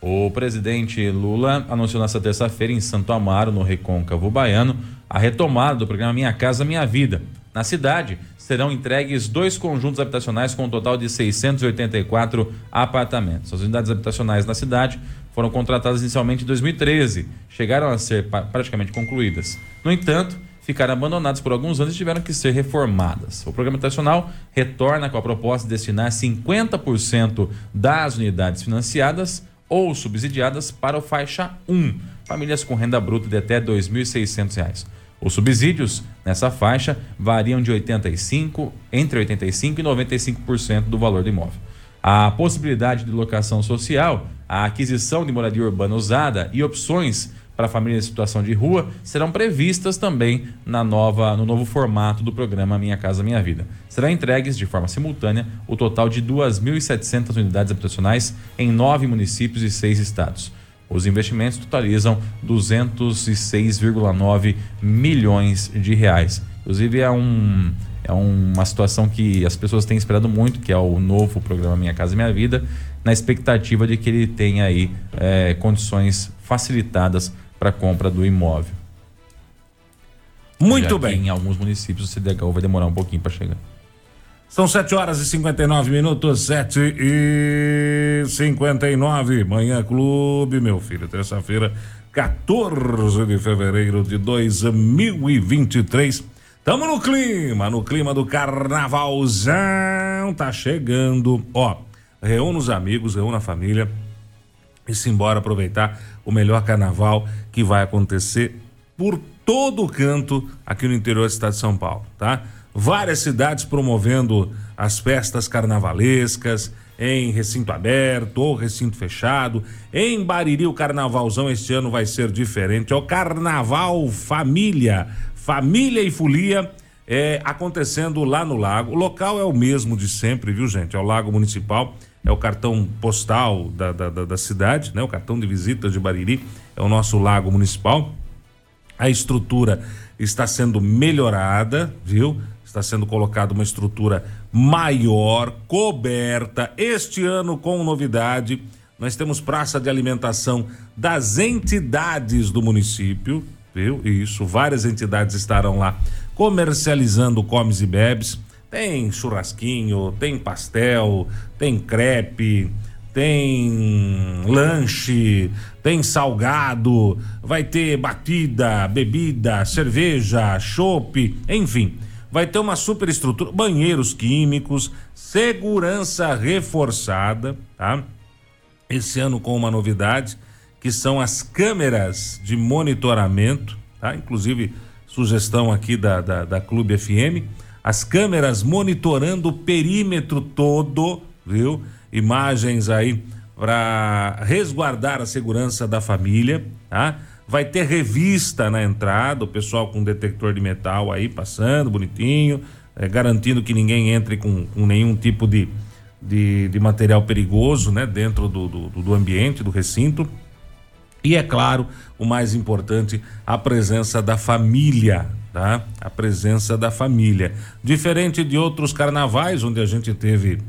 O presidente Lula anunciou nesta terça-feira em Santo Amaro, no Recôncavo Baiano, a retomada do programa Minha Casa Minha Vida. Na cidade, serão entregues dois conjuntos habitacionais com um total de 684 apartamentos. As unidades habitacionais na cidade foram contratadas inicialmente em 2013, chegaram a ser praticamente concluídas. No entanto, ficaram abandonadas por alguns anos e tiveram que ser reformadas. O programa habitacional retorna com a proposta de destinar 50% das unidades financiadas ou subsidiadas para o faixa 1, famílias com renda bruta de até R$ 2.600. Os subsídios nessa faixa variam de 85 entre 85 e 95% do valor do imóvel. A possibilidade de locação social, a aquisição de moradia urbana usada e opções para famílias em situação de rua serão previstas também na nova, no novo formato do programa Minha Casa Minha Vida. Serão entregues de forma simultânea o total de 2.700 unidades habitacionais em nove municípios e seis estados. Os investimentos totalizam 206,9 milhões de reais. Inclusive é um é uma situação que as pessoas têm esperado muito, que é o novo programa Minha Casa Minha Vida, na expectativa de que ele tenha aí é, condições facilitadas para compra do imóvel. Muito Já bem. Em alguns municípios o CDHU vai demorar um pouquinho para chegar. São 7 horas e 59 minutos, 7 e 59. Manhã Clube, meu filho, terça-feira, 14 de fevereiro de 2023. Tamo no clima, no clima do carnavalzão. Tá chegando. Ó, reúna os amigos, reúna a família e se embora aproveitar o melhor carnaval que vai acontecer por todo o canto aqui no interior do estado de São Paulo, tá? Várias cidades promovendo as festas carnavalescas em recinto aberto ou recinto fechado. Em Bariri o carnavalzão este ano vai ser diferente. É o Carnaval Família, Família e Folia é, acontecendo lá no lago. O local é o mesmo de sempre, viu gente? É o Lago Municipal é o cartão postal da, da, da, cidade, né? O cartão de visitas de Bariri é o nosso lago municipal. A estrutura está sendo melhorada, viu? Está sendo colocada uma estrutura maior, coberta. Este ano com novidade, nós temos praça de alimentação das entidades do município, viu? Isso, várias entidades estarão lá comercializando comes e bebes. Tem churrasquinho, tem pastel, tem crepe, tem lanche, tem salgado, vai ter batida, bebida, cerveja, chopp, enfim. Vai ter uma super estrutura, banheiros químicos, segurança reforçada, tá? Esse ano com uma novidade, que são as câmeras de monitoramento, tá? Inclusive, sugestão aqui da, da, da Clube FM, as câmeras monitorando o perímetro todo, viu? Imagens aí para resguardar a segurança da família, tá? Vai ter revista na entrada, o pessoal com detector de metal aí passando, bonitinho, é, garantindo que ninguém entre com, com nenhum tipo de, de, de, material perigoso, né? Dentro do, do, do ambiente, do recinto. E é claro, o mais importante, a presença da família, tá? A presença da família. Diferente de outros carnavais, onde a gente teve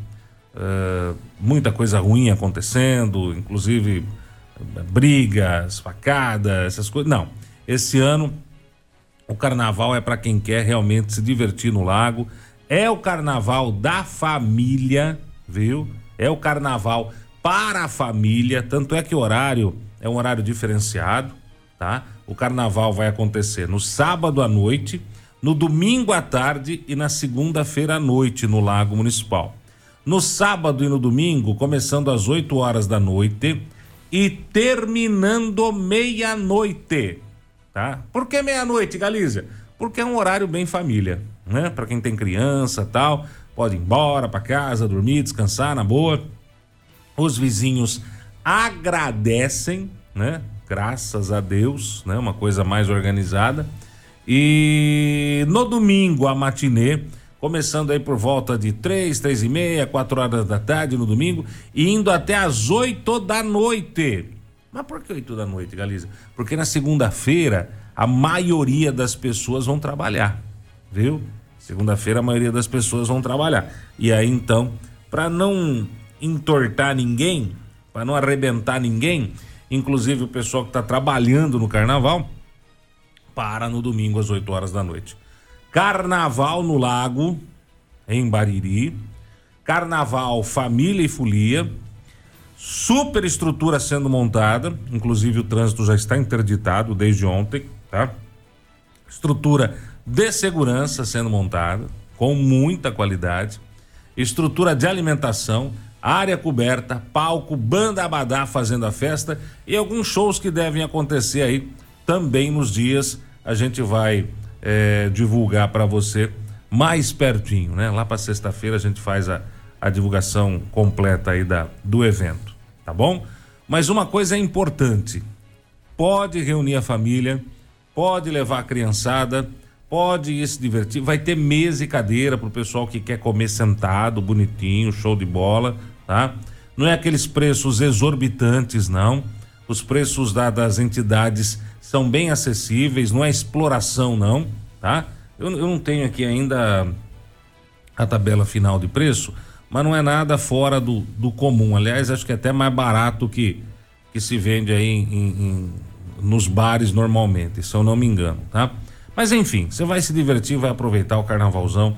uh, muita coisa ruim acontecendo, inclusive brigas, facadas, essas coisas. Não. Esse ano o carnaval é para quem quer realmente se divertir no lago. É o carnaval da família, viu? É o carnaval para a família, tanto é que o horário é um horário diferenciado, tá? O carnaval vai acontecer no sábado à noite, no domingo à tarde e na segunda-feira à noite no Lago Municipal. No sábado e no domingo, começando às 8 horas da noite e terminando meia-noite, tá? Por que meia-noite, Galícia? Porque é um horário bem família, né? Para quem tem criança, tal, pode ir embora para casa, dormir, descansar na boa. Os vizinhos agradecem, né? Graças a Deus, né? Uma coisa mais organizada. E no domingo, a matinê, começando aí por volta de três, três e meia, quatro horas da tarde no domingo e indo até às oito da noite. Mas por que oito da noite, Galiza? Porque na segunda-feira a maioria das pessoas vão trabalhar, viu? Segunda-feira a maioria das pessoas vão trabalhar. E aí então, para não entortar ninguém, para não arrebentar ninguém, inclusive o pessoal que está trabalhando no carnaval, para no domingo às 8 horas da noite. Carnaval no Lago, em Bariri. Carnaval Família e Folia. Super estrutura sendo montada, inclusive o trânsito já está interditado desde ontem, tá? Estrutura de segurança sendo montada, com muita qualidade. Estrutura de alimentação, área coberta, palco, banda abadá fazendo a festa e alguns shows que devem acontecer aí também nos dias. A gente vai é, divulgar para você mais pertinho, né? Lá para sexta-feira a gente faz a, a divulgação completa aí da, do evento, tá bom? Mas uma coisa é importante: pode reunir a família, pode levar a criançada, pode ir se divertir. Vai ter mesa e cadeira para o pessoal que quer comer sentado, bonitinho, show de bola, tá? Não é aqueles preços exorbitantes, não. Os preços da, das entidades são bem acessíveis, não é exploração não, tá? Eu, eu não tenho aqui ainda a tabela final de preço, mas não é nada fora do, do comum. Aliás, acho que é até mais barato que, que se vende aí em, em, nos bares normalmente, se eu não me engano, tá? Mas enfim, você vai se divertir, vai aproveitar o carnavalzão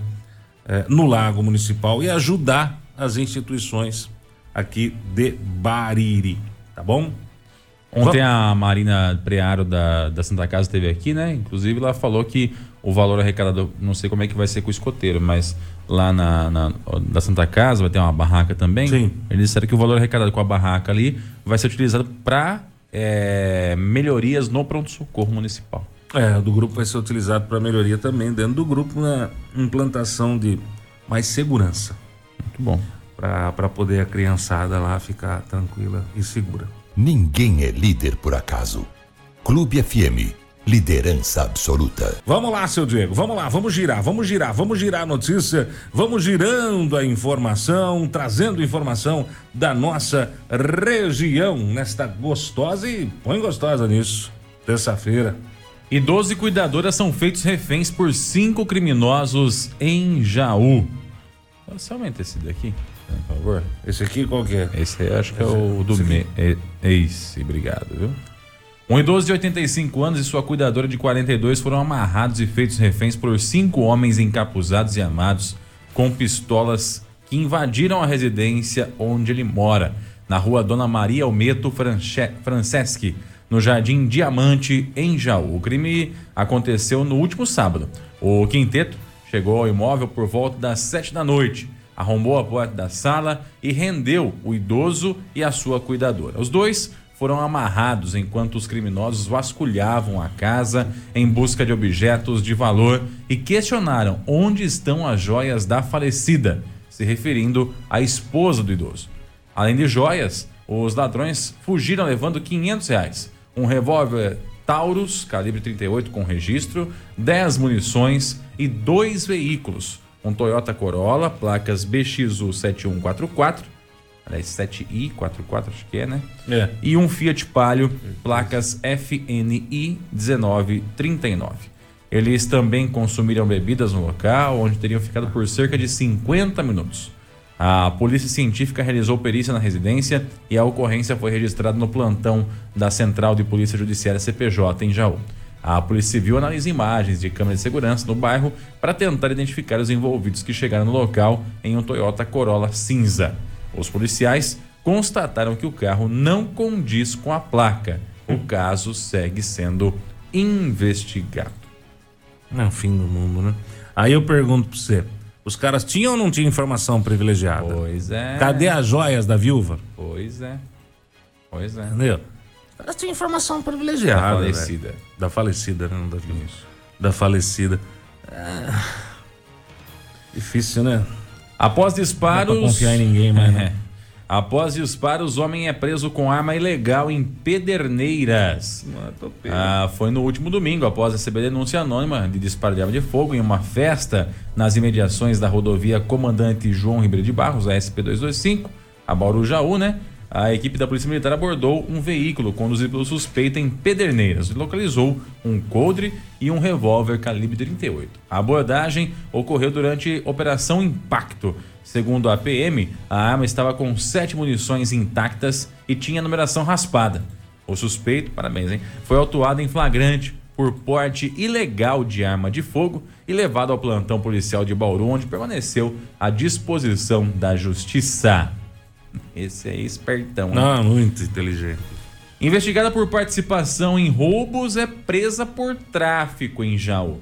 eh, no Lago Municipal e ajudar as instituições aqui de Bariri, tá bom? Ontem a Marina Prearo da, da Santa Casa esteve aqui, né? Inclusive ela falou que o valor arrecadado, não sei como é que vai ser com o escoteiro, mas lá na, na da Santa Casa vai ter uma barraca também. Sim. Eles disseram que o valor arrecadado com a barraca ali vai ser utilizado para é, melhorias no pronto-socorro municipal. É, do grupo vai ser utilizado para melhoria também dentro do grupo na implantação de mais segurança. Muito bom. Para poder a criançada lá ficar tranquila e segura. Ninguém é líder por acaso. Clube FM, liderança absoluta. Vamos lá, seu Diego, vamos lá, vamos girar, vamos girar, vamos girar a notícia, vamos girando a informação, trazendo informação da nossa região nesta gostosa e põe gostosa nisso, terça-feira. E cuidadora são feitos reféns por cinco criminosos em Jaú. Você aumenta esse daqui, por favor. Esse aqui qual que é? Esse aí acho que é o do me... é, esse, obrigado, viu? Um idoso de 85 anos e sua cuidadora de 42 foram amarrados e feitos reféns por cinco homens encapuzados e armados com pistolas que invadiram a residência onde ele mora, na rua Dona Maria Almeto Franche... Franceschi, no Jardim Diamante, em Jaú. O crime aconteceu no último sábado. O quinteto chegou ao imóvel por volta das sete da noite, arrombou a porta da sala e rendeu o idoso e a sua cuidadora. Os dois foram amarrados enquanto os criminosos vasculhavam a casa em busca de objetos de valor e questionaram onde estão as joias da falecida, se referindo à esposa do idoso. Além de joias, os ladrões fugiram levando 500 reais, um revólver Taurus calibre 38 com registro, 10 munições e dois veículos, um Toyota Corolla, placas BXU 7144 Aliás, 7i44, acho que é, né? É. E um Fiat Palio, placas FNI 1939. Eles também consumiram bebidas no local, onde teriam ficado por cerca de 50 minutos. A polícia científica realizou perícia na residência e a ocorrência foi registrada no plantão da Central de Polícia Judiciária CPJ em Jaú. A Polícia Civil analisa imagens de câmeras de segurança no bairro para tentar identificar os envolvidos que chegaram no local em um Toyota Corolla cinza. Os policiais constataram que o carro não condiz com a placa. O caso segue sendo investigado. É o fim do mundo, né? Aí eu pergunto pra você: os caras tinham ou não tinham informação privilegiada? Pois é. Cadê as joias da viúva? Pois é. Pois é. Entendeu? Caras tinham informação privilegiada. Da falecida. Da falecida, né? Não da viúva. Da falecida. É... Difícil, né? Após disparos. Não confiar em ninguém mais, né? É. Após disparos, homem é preso com arma ilegal em Pederneiras. Ah, foi no último domingo, após receber denúncia anônima de disparo de arma de fogo em uma festa nas imediações da rodovia Comandante João Ribeiro de Barros, a SP225, a Bauru Jaú, né? A equipe da Polícia Militar abordou um veículo conduzido pelo suspeito em Pederneiras e localizou um coldre e um revólver calibre 38. A abordagem ocorreu durante Operação Impacto. Segundo a PM, a arma estava com sete munições intactas e tinha numeração raspada. O suspeito, parabéns, hein, foi autuado em flagrante por porte ilegal de arma de fogo e levado ao plantão policial de Bauru, onde permaneceu à disposição da justiça. Esse é espertão. hein? Não, muito inteligente. Investigada por participação em roubos, é presa por tráfico em Jaú.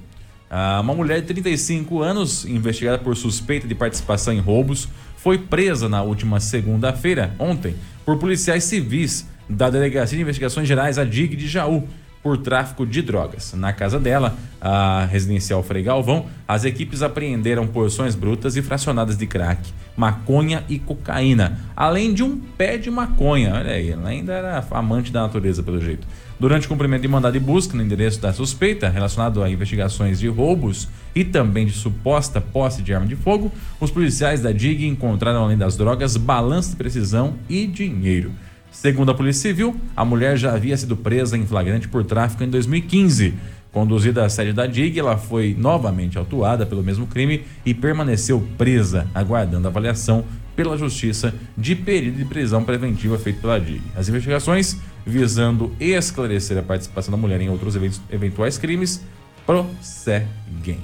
Ah, uma mulher de 35 anos, investigada por suspeita de participação em roubos, foi presa na última segunda-feira, ontem, por policiais civis da Delegacia de Investigações Gerais, a DIG de Jaú, por tráfico de drogas. Na casa dela, a residencial Frei Galvão, as equipes apreenderam porções brutas e fracionadas de crack, maconha e cocaína, além de um pé de maconha. Olha aí, ela ainda era amante da natureza, pelo jeito. Durante o cumprimento de mandado de busca no endereço da suspeita, relacionado a investigações de roubos e também de suposta posse de arma de fogo, os policiais da DIG encontraram, além das drogas, balança de precisão e dinheiro. Segundo a Polícia Civil, a mulher já havia sido presa em flagrante por tráfico em 2015. Conduzida à sede da DIG, ela foi novamente autuada pelo mesmo crime e permaneceu presa, aguardando avaliação pela Justiça de período de prisão preventiva feito pela DIG. As investigações, visando esclarecer a participação da mulher em outros eventuais crimes, prosseguem.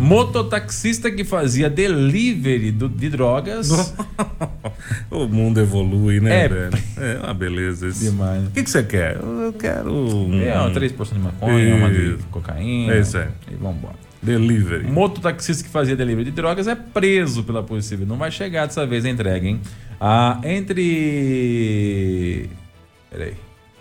Mototaxista que fazia delivery do- de drogas. O mundo evolui, né, É. velho? É uma beleza isso. Demais. O que, que você quer? Eu quero um. É, uma 3% de maconha, uma de cocaína. É isso aí. E vambora. Delivery. Mototaxista que fazia delivery de drogas é preso pela Polícia Civil. Não vai chegar dessa vez a entrega, hein? Ah, entre. Peraí.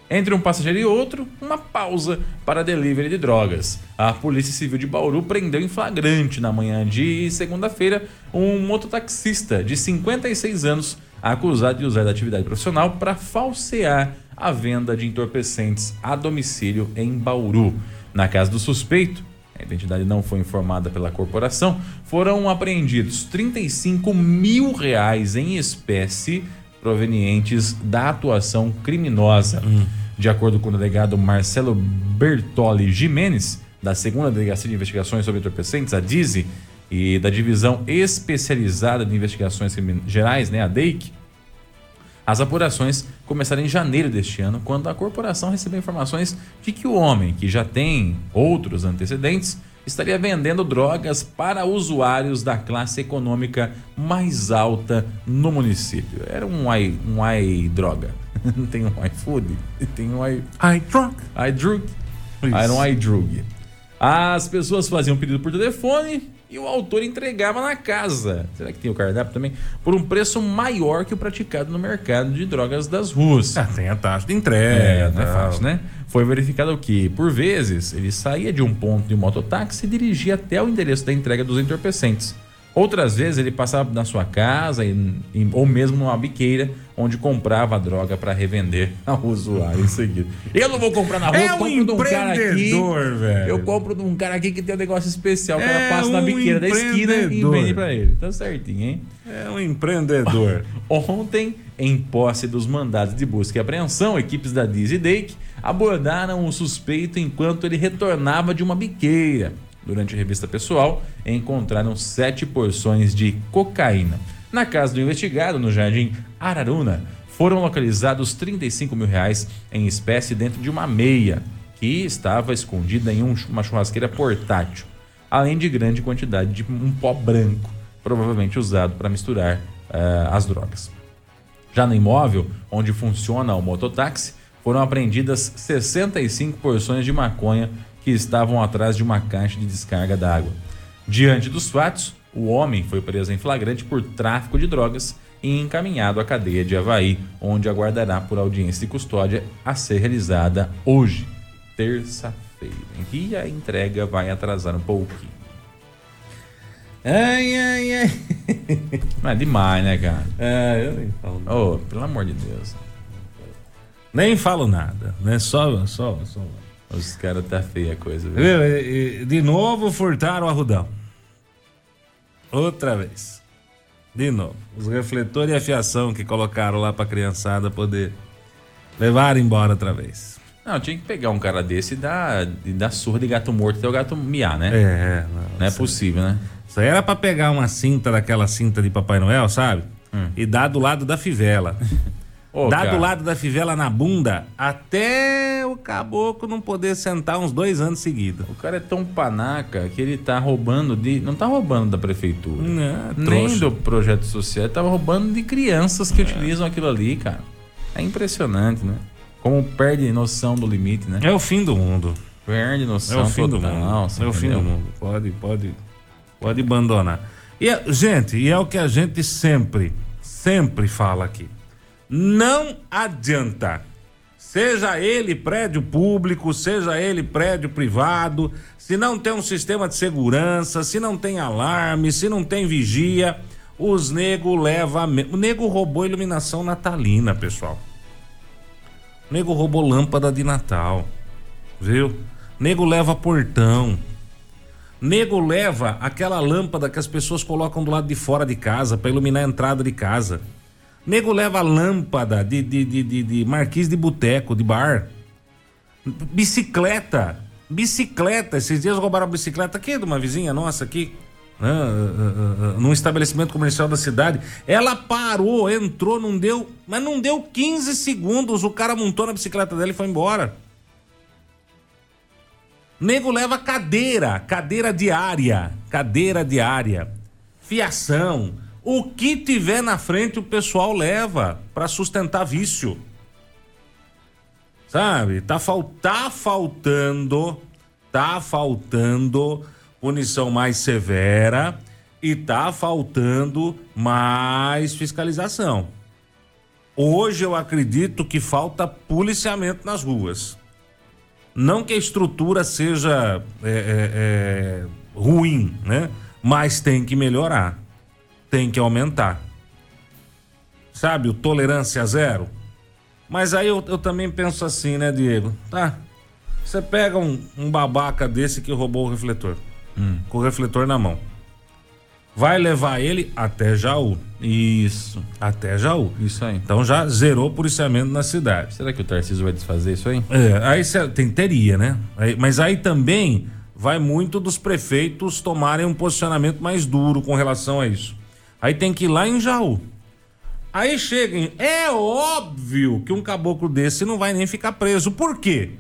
Entre um passageiro e outro, uma pausa para delivery de drogas. A Polícia Civil de Bauru prendeu em flagrante na manhã de segunda-feira um mototaxista de 56 anos acusado de usar da atividade profissional para falsear a venda de entorpecentes a domicílio em Bauru. Na casa do suspeito, a identidade não foi informada pela corporação, foram apreendidos 35 mil reais em espécie, provenientes da atuação criminosa. De acordo com o delegado Marcelo Bertoli Jimenez, da segunda Delegacia de Investigações sobre Entorpecentes, a DIZI, e da Divisão Especializada de Investigações Gerais, né, a DEIC, as apurações começaram em janeiro deste ano, quando a corporação recebeu informações de que o homem, que já tem outros antecedentes, estaria vendendo drogas para usuários da classe econômica mais alta no município. Era um i, um i droga. Não tem um iFood, tem um i, I drunk. iDrug. Isso. Era um iDrug. As pessoas faziam pedido por telefone e o autor entregava na casa. Será que tem o cardápio também? Por um preço maior que o praticado no mercado de drogas das ruas. Ah, tem a taxa de É, entrega. não é fácil, né? Foi verificado que, por vezes, ele saía de um ponto de mototáxi e dirigia até o endereço da entrega dos entorpecentes. Outras vezes ele passava na sua casa e- ou mesmo numa biqueira onde comprava a droga para revender ao usuário em seguida. Eu não vou comprar na rua, É eu um compro de um cara aqui. empreendedor, velho. Eu compro de um cara aqui que tem um negócio especial. O cara É passa na um biqueira da esquina e vende para ele. Tá certinho, hein? É um empreendedor. Ontem, em posse dos mandados de busca e apreensão, equipes da Diz e Dake abordaram o suspeito enquanto ele retornava de uma biqueira. Durante a revista pessoal, encontraram sete porções de cocaína. Na casa do investigado, no Jardim Araruna, foram localizados 35 mil reais em espécie dentro de uma meia, que estava escondida em um- uma churrasqueira portátil, além de grande quantidade de um pó branco, provavelmente usado para misturar eh, as drogas. Já no imóvel, onde funciona o mototáxi, foram apreendidas 65 porções de maconha que estavam atrás de uma caixa de descarga d'água. Diante dos fatos, o homem foi preso em flagrante por tráfico de drogas e encaminhado à cadeia de Havaí, onde aguardará por audiência de custódia a ser realizada hoje, terça-feira, que a entrega vai atrasar um pouquinho. ai, ai, ai. Mas é demais, né, cara? É, eu nem falo nada. Ô, pelo amor de Deus. Nem falo nada, né? Só, só, só. Os caras tá feia a coisa, viu? De novo furtaram o arrudão. Outra vez. De novo. Os refletores e a fiação que colocaram lá pra criançada poder levar embora outra vez. Não, tinha que pegar um cara desse e dar, e dar surra de gato morto até o gato miar, né? É, Não é possível, né? Isso aí era pra pegar uma cinta daquela cinta de Papai Noel, sabe? E dar do lado da fivela. Ô, dar cara, do lado da fivela na bunda até caboclo não poder sentar uns dois anos seguidos. O cara é tão panaca que ele tá roubando de. Não tá roubando da prefeitura. Não, nem trouxa. do projeto social. Ele tava roubando de crianças que utilizam aquilo ali, cara. É impressionante, né? Como perde noção do limite, né? É o fim do mundo. Perde É noção o fim do total, mundo. você É o fim do mundo. Pode, pode, pode abandonar. E, é- gente, e é o que a gente sempre, sempre fala aqui. Não adianta. Seja ele prédio público, seja ele prédio privado, se não tem um sistema de segurança, se não tem alarme, se não tem vigia, os nego leva. O nego roubou iluminação natalina, pessoal. O nego roubou lâmpada de Natal. Viu? Nego leva portão. Nego leva aquela lâmpada que as pessoas colocam do lado de fora de casa para iluminar a entrada de casa. Nego leva lâmpada de, de, de, de, de de boteco, de bar. Bicicleta. Bicicleta. Esses dias roubaram a bicicleta aqui de uma vizinha nossa aqui. né, ah, ah, ah, num estabelecimento comercial da cidade. Ela parou, entrou, não deu. Mas não deu 15 segundos. O cara montou na bicicleta dela e foi embora. Nego leva cadeira, cadeira diária, cadeira diária, fiação. O que tiver na frente o pessoal leva para sustentar vício. Sabe? Tá, fal tá faltando, tá faltando punição mais severa e tá faltando mais fiscalização. Hoje eu acredito que falta policiamento nas ruas. Não que a estrutura seja é, é, é, ruim, né? Mas tem que melhorar. Tem que aumentar. Sabe, o tolerância zero. Mas aí eu, eu também penso assim, né, Diego? Tá. Você pega um, um babaca desse que roubou o refletor. Com o refletor na mão. vai levar ele até Jaú. Isso. Até Jaú. Isso aí. Então já zerou o policiamento na cidade. Será que o Tarcísio vai desfazer isso aí? É, aí cê, tem, teria, né? Aí- mas aí também vai muito dos prefeitos tomarem um posicionamento mais duro com relação a isso. Aí tem que ir lá em Jaú. Aí chega em. É óbvio que um caboclo desse não vai nem ficar preso. Por quê?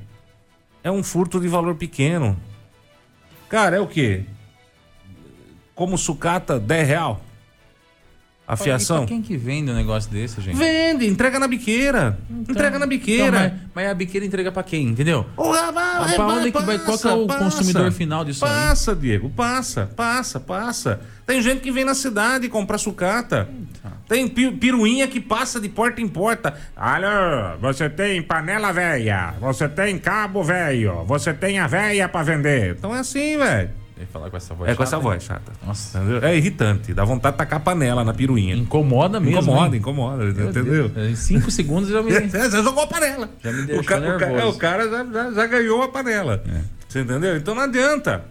É um furto de valor pequeno. Cara, é o quê? Como sucata, 10 real. A fiação. quem que vende um negócio desse, gente? Vende, entrega na biqueira. entrega na biqueira. Então, mas, mas a biqueira entrega pra quem, entendeu? Pra vai, onde que vai- qual que é o passa, consumidor passa. final disso aí? Passa, Diego, passa, passa, passa. Tem gente que vem na cidade comprar sucata. Tem pi- piruinha que passa de porta em porta. Alô, você tem panela velha, você tem cabo velho, você tem a velha pra vender. Então é assim, velho. Ele falar com essa voz É com chata, essa voz chata. Nossa. Entendeu? É irritante, dá vontade de tacar a panela na piruinha. Incomoda mesmo. Incomoda, hein? incomoda, Meu entendeu? Deus, Em cinco segundos já me. É, Você jogou a panela. Já me o, deixou o ca- nervoso. é, o cara já, já- já ganhou a panela. É. Você entendeu? Então não adianta.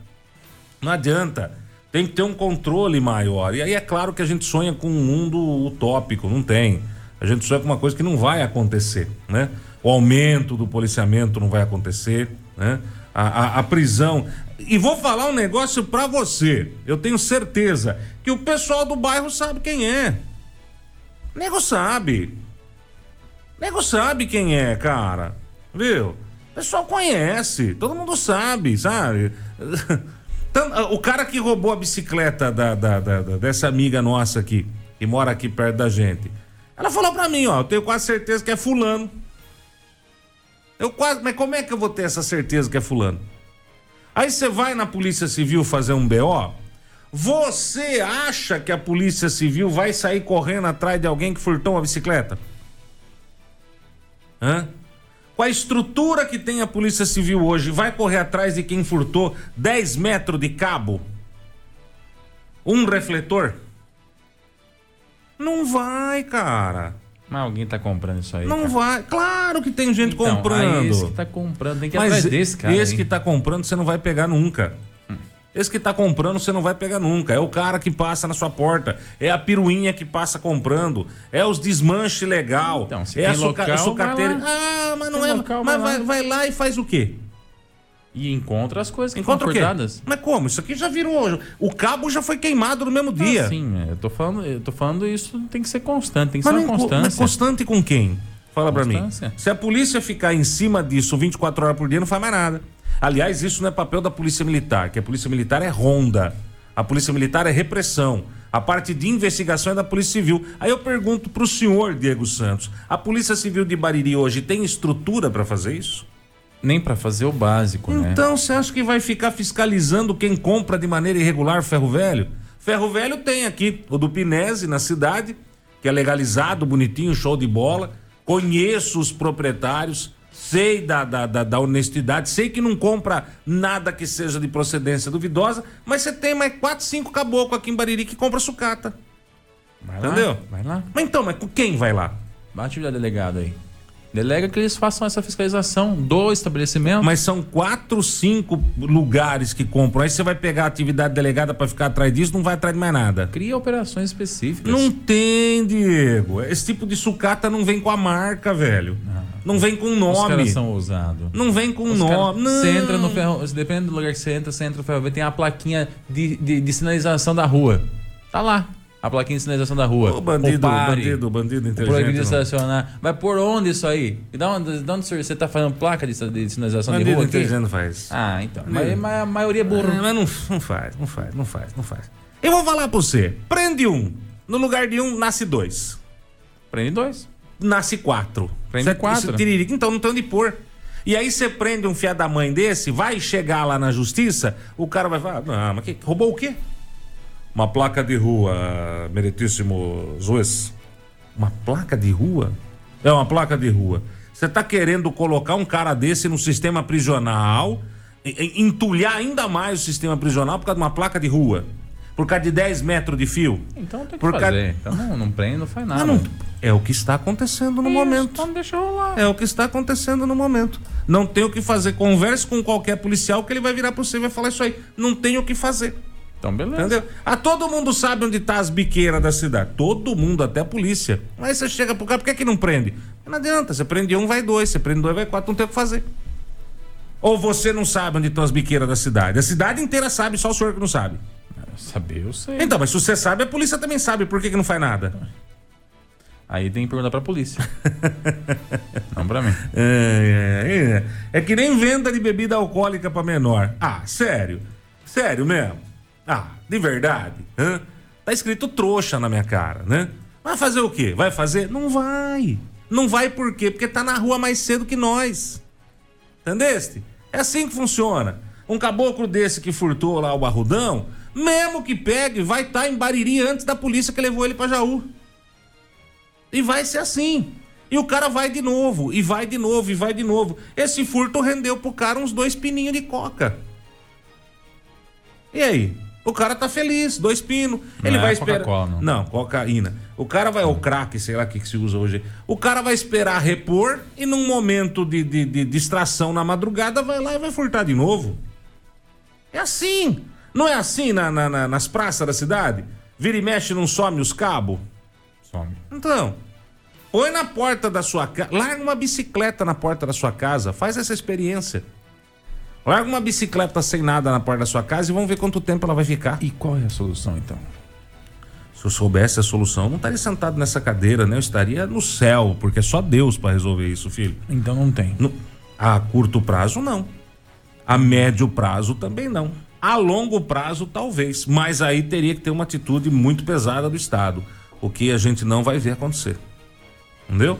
Não adianta. Tem que ter um controle maior. E aí é claro que a gente sonha com um mundo utópico. Não tem. A gente sonha com uma coisa que não vai acontecer, né? O aumento do policiamento não vai acontecer, né? A, a- a prisão. E vou falar um negócio pra você. Eu tenho certeza que o pessoal do bairro sabe quem é. Nego sabe. Nego sabe quem é, cara. Viu? O pessoal conhece, todo mundo sabe, sabe? O cara que roubou a bicicleta da, da- da- dessa amiga nossa aqui, que mora aqui perto da gente. Ela falou pra mim, ó, eu tenho quase certeza que é fulano. Eu quase, mas como é que eu vou ter essa certeza que é fulano? Aí você vai na Polícia Civil fazer um BO, você acha que a Polícia Civil vai sair correndo atrás de alguém que furtou uma bicicleta? Hã? Com a estrutura que tem a Polícia Civil hoje, vai correr atrás de quem furtou 10 metros de cabo? Um refletor? Não vai, cara. Mas alguém tá comprando isso aí. Não cara. vai. Claro que tem gente Então, comprando. Esse que tá comprando, tem que ir Mas atrás desse, cara. esse hein? que tá comprando, você não vai pegar nunca. Esse que tá comprando, você não vai pegar nunca. É o cara que passa na sua porta. É a piruinha que passa comprando. É os desmanche legal. Então, se é a tem suca local, sucateira. Ah, mas não Tem é. local, mas vai vai, lá. vai lá e faz o quê? E encontra as coisas que Encontra foram o quê? furtadas. Mas como? Isso aqui já virou. O cabo já foi queimado no mesmo dia. Ah, sim, é, eu tô falando, eu tô falando isso tem que ser constante, tem que Mas, ser uma co- constância. mas constante com quem? Fala pra mim. Se a polícia ficar em cima disso 24 horas por dia, não faz mais nada. Aliás, isso não é papel da polícia militar, que a polícia militar é ronda. A polícia militar é repressão. A parte de investigação é da Polícia Civil. Aí eu pergunto pro senhor, Diego Santos, a Polícia Civil de Bariri hoje tem estrutura pra fazer isso? Nem pra fazer o básico, né? Então, você acha que vai ficar fiscalizando quem compra de maneira irregular ferro velho? Ferro velho tem aqui o do Pinese na cidade, que é legalizado, bonitinho, show de bola. Conheço os proprietários, sei da, da, da, da honestidade, sei que não compra nada que seja de procedência duvidosa, mas você tem mais quatro, cinco caboclos aqui em Bariri que compra sucata. Vai lá, Entendeu? Vai lá. Mas então, mas com quem vai lá? Bate o delegado aí. Delega que eles façam essa fiscalização do estabelecimento. Mas são quatro, cinco lugares que compram. Aí você vai pegar a atividade delegada pra ficar atrás disso, não vai atrás de mais nada. Cria operações específicas. Não tem, Diego. Esse tipo de sucata não vem com a marca, velho. Não vem com Os nome. caras são ousados. Não vem com Os nome. Não. Você entra no ferro. Depende do lugar que você entra, você entra no ferro tem a plaquinha de, de, de sinalização da rua. Tá lá. A plaquinha de sinalização da rua. Ô, bandido, O pare, bandido, bandido o inteligente. Proibido de não. estacionar. Vai por onde isso aí? E da onde, de onde você tá fazendo placa de, de sinalização de Bandido rua aqui? inteligente não faz. Ah, então. Mas, mas a maioria é burro. Ah, mas não, não faz, não faz, não faz, não faz. Eu vou falar pra você. Prende um. No lugar de um, nasce dois. Prende dois. Nasce quatro. Prende Cê- quatro. tiririca, então não tem onde pôr. E aí você prende um fiado da mãe desse, vai chegar lá na justiça, o cara vai falar, não, mas que, roubou o quê? Uma placa de rua, meritíssimo juiz. Uma placa de rua? É uma placa de rua. Você tá querendo colocar um cara desse no sistema prisional, entulhar ainda mais o sistema prisional por causa de uma placa de rua. Por causa de 10 metros de fio. Então tem que Por fazer. ca- Então não, não prende, não faz nada. Ah, não- É o que está acontecendo no Isso, momento. Então deixa rolar. É o que está acontecendo no momento. Não tem o que fazer. Converse com qualquer policial que ele vai virar para você e vai falar isso aí. Não tem o que fazer. Então, beleza. Entendeu? Ah, todo mundo sabe onde tá as biqueiras da cidade. Todo mundo, até a polícia. Mas você chega pro cara, por que, que não prende? Não adianta, você prende um, vai dois. Você prende dois, vai quatro, não tem o que fazer. Ou você não sabe onde estão as biqueiras da cidade? A cidade inteira sabe, só o senhor que não sabe. Saber, eu sei. Então, mas se você sabe, a polícia também sabe. Por que, que não faz nada? Aí tem que perguntar pra polícia. não pra mim. É, é, é. É que nem venda de bebida alcoólica pra menor. Ah, sério? Sério mesmo? Ah, de verdade? Hã? Tá escrito trouxa na minha cara, né? Vai fazer o quê? Vai fazer? Não vai. Não vai por quê? Porque tá na rua mais cedo que nós. Entendeste? É assim que funciona. Um caboclo desse que furtou lá o barrudão, mesmo que pegue, vai estar tá em Bariri antes da polícia que levou ele pra Jaú. E vai ser assim. E o cara vai de novo, e vai de novo, e vai de novo. Esse furto rendeu pro cara uns dois pininhos de coca. E aí? O cara tá feliz, dois pinos. Ele Não é vai esperar. Coca-Cola, não. não, cocaína. O cara vai, o crack, sei lá o que, que se usa hoje. O cara vai esperar repor e num momento de, de, de distração na madrugada vai lá e vai furtar de novo. É assim. Não é assim na, na- na- nas praças da cidade? Vira e mexe, não some os cabos? Some. Então, põe na porta da sua casa, larga uma bicicleta na porta da sua casa, faz essa experiência. Larga uma bicicleta sem nada na porta da sua casa e vamos ver quanto tempo ela vai ficar. E qual é a solução, então? Se eu soubesse a solução, eu não estaria sentado nessa cadeira, né? Eu estaria no céu, porque é só Deus para resolver isso, filho. Então não tem. No- a curto prazo, não. A médio prazo, também não. A longo prazo, talvez. Mas aí teria que ter uma atitude muito pesada do Estado. O que a gente não vai ver acontecer. Entendeu?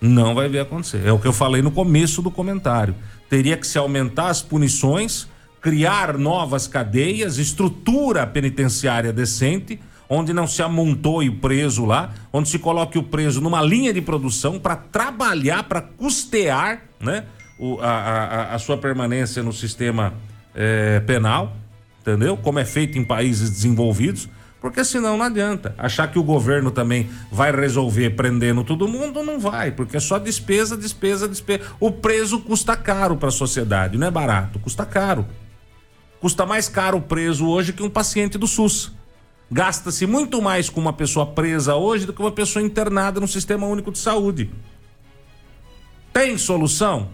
Não vai ver acontecer. É o que eu falei no começo do comentário. Teria que se aumentar as punições, criar novas cadeias, estrutura penitenciária decente, onde não se amontoe o preso lá, onde se coloque o preso numa linha de produção para trabalhar, para custear né, o- a, a- a sua permanência no sistema eh, penal, entendeu? Como é feito em países desenvolvidos. Porque senão não adianta. Achar que o governo também vai resolver prendendo todo mundo, não vai, porque é só despesa, despesa, despesa. O preso custa caro para a sociedade, não é barato, custa caro. Custa mais caro o preso hoje que um paciente do SUS. Gasta-se muito mais com uma pessoa presa hoje do que uma pessoa internada no Sistema Único de Saúde. Tem solução?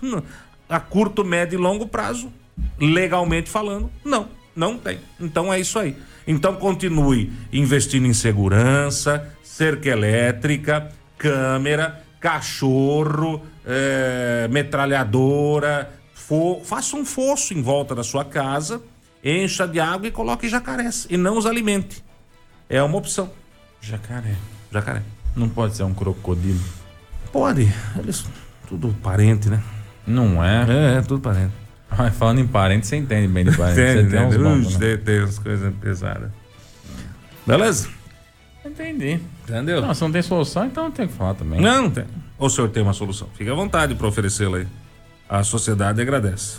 A curto, médio e longo prazo, legalmente falando, não, não tem. Então é isso aí. Então continue investindo em segurança, cerca elétrica, câmera, cachorro, eh, metralhadora, faça um fosso em volta da sua casa, encha de água e coloque jacarés e não os alimente. É uma opção. Jacaré. Jacaré. Não pode ser um crocodilo. Pode, eles tudo parente, né? Não é? É, é tudo parente. Falando em parente, você entende bem de parente. Tem, você tem uns tem, uns- né? tem, umas coisas pesadas. Beleza? Entendi. Entendeu? Não, se não tem solução, então não tem o que falar também. Não, não tem. Ou o senhor tem uma solução? Fique à vontade para oferecê-la aí. A sociedade agradece.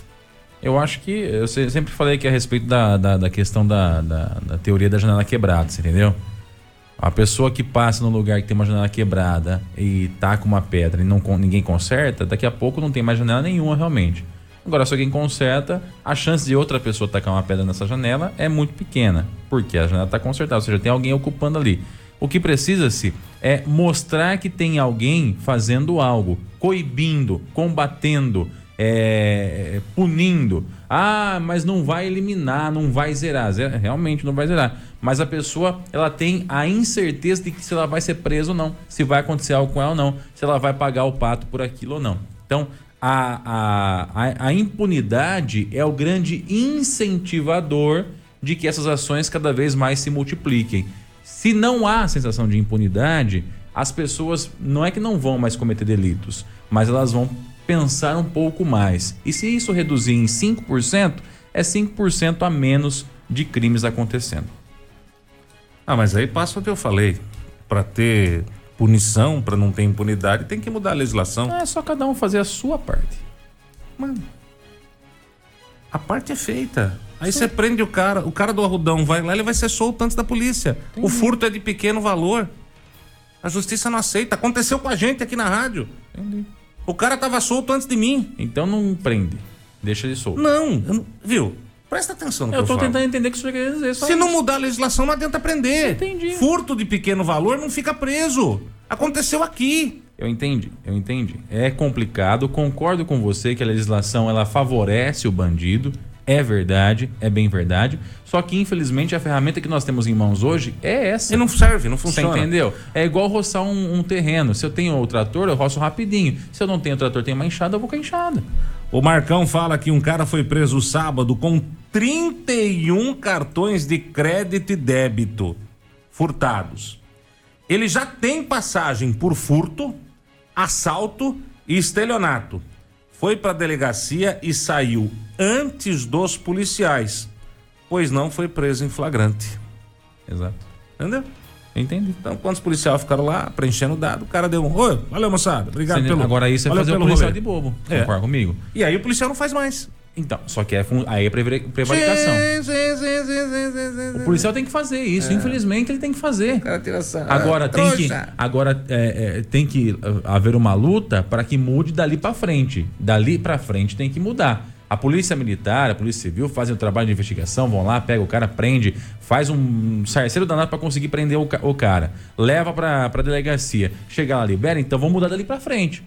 Eu acho que. Eu se- sempre falei aqui a respeito da, da, da questão da, da, da teoria da janela quebrada, você entendeu? A pessoa que passa no lugar que tem uma janela quebrada e taca uma pedra e não, ninguém conserta, daqui a pouco não tem mais janela nenhuma realmente. Agora, se alguém conserta, a chance de outra pessoa tacar uma pedra nessa janela é muito pequena, porque a janela está consertada, ou seja, tem alguém ocupando ali. O que precisa-se é mostrar que tem alguém fazendo algo, coibindo, combatendo, é, punindo. Ah, mas não vai eliminar, não vai zerar. Zera- Realmente não vai zerar. Mas a pessoa, ela tem a incerteza de que se ela vai ser presa ou não, se vai acontecer algo com ela ou não, se ela vai pagar o pato por aquilo ou não. Então, a, a, a, impunidade é o grande incentivador de que essas ações cada vez mais se multipliquem. Se não há sensação de impunidade, as pessoas não é que não vão mais cometer delitos, mas elas vão pensar um pouco mais. E se isso reduzir em 5%, é 5% a menos de crimes acontecendo. Ah, mas aí passa o que eu falei. Para ter punição, para não ter impunidade, tem que mudar a legislação. É só cada um fazer a sua parte. Mano, a parte é feita. Aí você prende o cara, o cara do arrudão vai lá, ele vai ser solto antes da polícia. O furto é de pequeno valor. A justiça não aceita. Aconteceu com a gente aqui na rádio. Entendi. O cara tava solto antes de mim. Então não prende, deixa ele solto. Não, não- viu? Presta atenção no Eu que tô eu falo. tentando entender o que o senhor quer dizer. só Se não mudar a legislação, não adianta prender. Entendi. Furto de pequeno valor não fica preso. Aconteceu aqui. Eu entendi, eu entendi. É complicado, concordo com você que a legislação ela favorece o bandido, é verdade, é bem verdade. Só que infelizmente a ferramenta que nós temos em mãos hoje é essa. E não serve, não Você funciona. entendeu? É igual roçar um, um terreno. Se eu tenho o trator, eu roço rapidinho. Se eu não tenho trator, tenho uma enxada, eu vou com a enxada. O Marcão fala que um cara foi preso sábado com 31 cartões de crédito e débito furtados. Ele já tem passagem por furto, assalto e estelionato. Foi para a delegacia e saiu antes dos policiais, pois não foi preso em flagrante. Exato. Entendeu? Entendi. Então, quando os policiais ficaram lá preenchendo o dado, o cara deu um. Oi, valeu, moçada. Obrigado Você- pelo. Agora isso é valeu fazer o policial rolê." de bobo. É. Concorda comigo? E aí o policial não faz mais. Então, só que é, aí é prevaricação. Sim, sim, sim, sim, sim, sim, sim. O policial tem que fazer isso, infelizmente ele tem que fazer. Agora Ah, tem que, agora é, é, tem que uh, haver uma luta para que mude dali para frente. Dali para frente tem que mudar. A polícia militar, a polícia civil fazem o trabalho de investigação, vão lá, pega o cara, prende, faz um sarceiro danado para conseguir prender o, ca- o cara, leva para para delegacia, chega lá, libera, então vamos mudar dali para frente.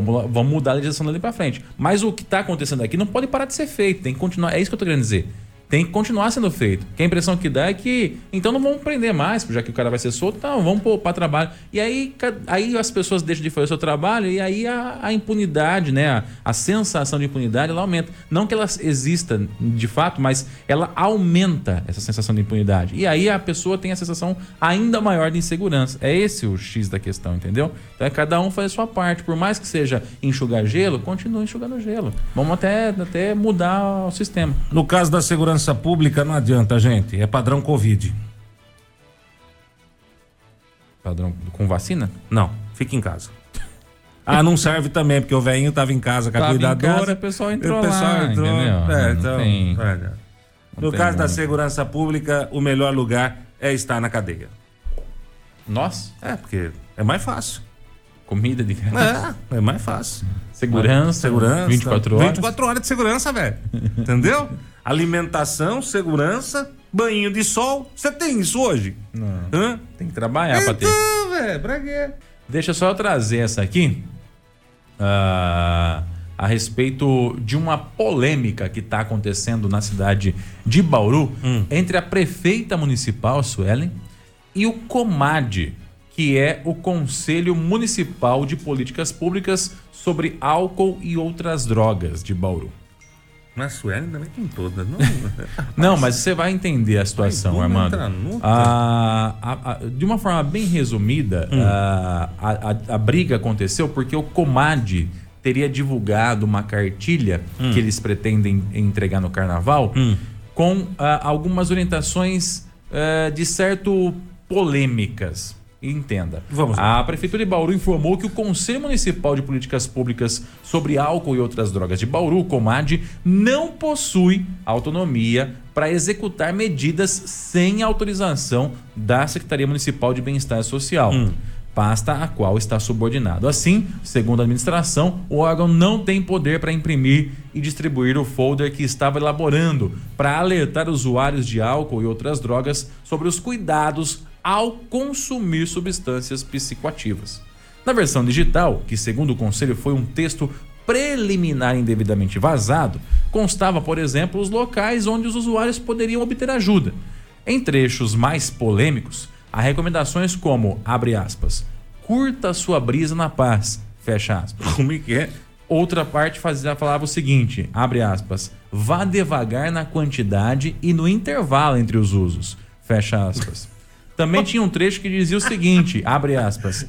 Vamos, vamos mudar a legislação dali para frente. Mas o que está acontecendo aqui não pode parar de ser feito, tem que continuar. É isso que eu tô querendo dizer. Tem que continuar sendo feito. Que a impressão que dá é que então não vamos prender mais, já que o cara vai ser solto, então vamos pôr para trabalho. E aí, aí as pessoas deixam de fazer o seu trabalho e aí a, a impunidade, né, a, a sensação de impunidade, ela aumenta. Não que ela exista de fato, mas ela aumenta essa sensação de impunidade. E aí a pessoa tem a sensação ainda maior de insegurança. É esse o X da questão, entendeu? Então é cada um faz a sua parte. Por mais que seja enxugar gelo, continua enxugando gelo. Vamos até, até mudar o sistema. No caso da segurança pública, não adianta, gente. É padrão Covid. Padrão com vacina? Não, fica em casa. Ah, não serve também, porque o velhinho tava em casa com a cuidadora. casa, o pessoal entrou o pessoal lá, entrou. entendeu? É, então, tem- não No caso da segurança pública, o melhor lugar é estar na cadeia. Nós? É, porque é mais fácil. Comida de É, é mais fácil. Segurança. Segurança. 24 horas. 24 horas de segurança, velho. Entendeu? Alimentação, segurança, banho de sol. Você tem isso hoje? Não. Hã? Tem que trabalhar pra ter. Então, velho, pra quê? Deixa só eu trazer essa aqui. ah, a respeito de uma polêmica que está acontecendo na cidade de Bauru entre a prefeita municipal, Suelen, e o COMAD, que é o Conselho Municipal de Políticas Públicas sobre Álcool e Outras Drogas de Bauru. Na Suelen também tem todas, não? Não, mas você vai entender a situação, vamos Armando. nuca. A- a- de uma forma bem resumida, Hum. a, a- briga aconteceu porque o Comad teria divulgado uma cartilha Hum. que eles pretendem entregar no carnaval com ah, algumas orientações ah, de certo polêmicas. Entenda. Vamos lá. A Prefeitura de Bauru informou que o Conselho Municipal de Políticas Públicas sobre Álcool e Outras Drogas de Bauru, Comad, não possui autonomia para executar medidas sem autorização da Secretaria Municipal de Bem-Estar Social. Pasta a qual está subordinado. Assim, segundo a administração, o órgão não tem poder para imprimir e distribuir o folder que estava elaborando para alertar usuários de álcool e outras drogas sobre os cuidados ao consumir substâncias psicoativas. Na versão digital, que segundo o conselho foi um texto preliminar indevidamente vazado, constava, por exemplo, os locais onde os usuários poderiam obter ajuda. Em trechos mais polêmicos, há recomendações como, abre aspas, curta sua brisa na paz, fecha aspas. Como é que é? Outra parte fazia, falava o seguinte, abre aspas, vá devagar na quantidade e no intervalo entre os usos, fecha aspas. Também tinha um trecho que dizia o seguinte, abre aspas,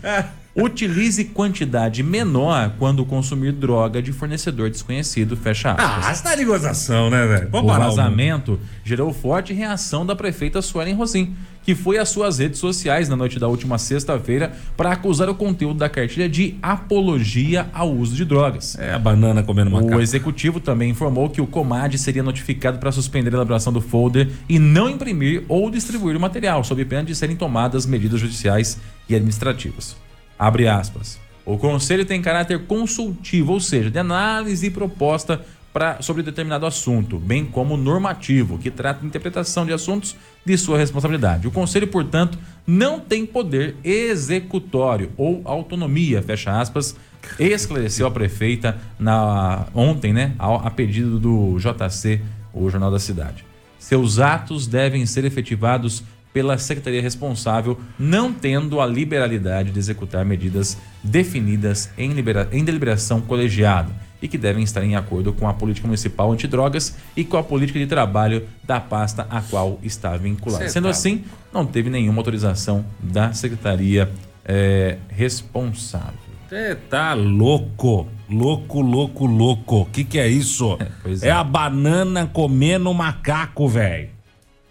utilize quantidade menor quando consumir droga de fornecedor desconhecido, fecha aspas. Ah, você tá de gozação, né, velho? O o vazamento gerou forte reação da prefeita Suelen Rosim, que foi às suas redes sociais na noite da última sexta-feira para acusar o conteúdo da cartilha de apologia ao uso de drogas. É a banana comendo O macaco. executivo também informou que o Comad seria notificado para suspender a elaboração do folder e não imprimir ou distribuir o material, sob pena de serem tomadas medidas judiciais e administrativas. Abre aspas. O conselho tem caráter consultivo, ou seja, de análise e proposta pra, sobre determinado assunto, bem como normativo, que trata de interpretação de assuntos de sua responsabilidade. O Conselho, portanto, não tem poder executório ou autonomia, fecha aspas, esclareceu a prefeita na, ontem, né, a, a pedido do JC, o Jornal da Cidade. Seus atos devem ser efetivados pela secretaria responsável, não tendo a liberalidade de executar medidas definidas em, em deliberação colegiada e que devem estar em acordo com a política municipal antidrogas e com a política de trabalho da pasta a qual está vinculada. Sendo tá... assim, não teve nenhuma autorização da secretaria é, responsável. Você tá louco, louco, louco, louco. O que, que é isso? É, é. é a banana comendo macaco, velho.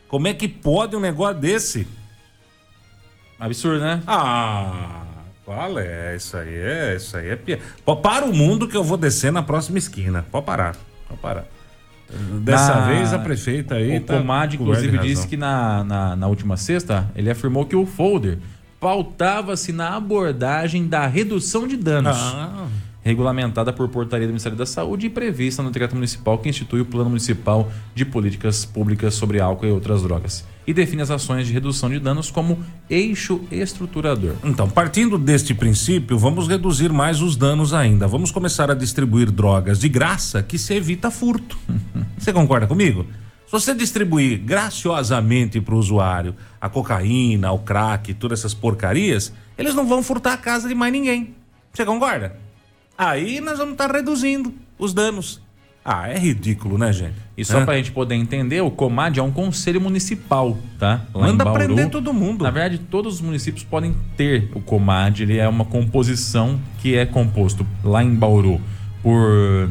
Como é que pode um negócio desse? Absurdo, né? Ah, qual é? Isso aí é, isso aí é pia. Para o mundo que eu vou descer na próxima esquina. Pode parar, pode parar. Dessa na... vez a prefeita aí. O tá Comad, inclusive, disse que na, na, na última sexta ele afirmou que o folder pautava-se na abordagem da redução de danos. Ah regulamentada por portaria do Ministério da Saúde e prevista no decreto municipal que institui o Plano Municipal de Políticas Públicas sobre Álcool e outras drogas e define as ações de redução de danos como eixo estruturador. Então, partindo deste princípio, vamos reduzir mais os danos ainda. Vamos começar a distribuir drogas de graça que se evita furto. Você concorda comigo? Se você distribuir graciosamente para o usuário a cocaína, o crack, todas essas porcarias, eles não vão furtar a casa de mais ninguém. Você concorda? Aí nós vamos estar tá reduzindo os danos. Ah, é ridículo, né, gente? E só é. pra gente poder entender, o Comad é um conselho municipal, tá? Lá Manda prender todo mundo. Na verdade, todos os municípios podem ter o Comad, ele é uma composição que é composto lá em Bauru por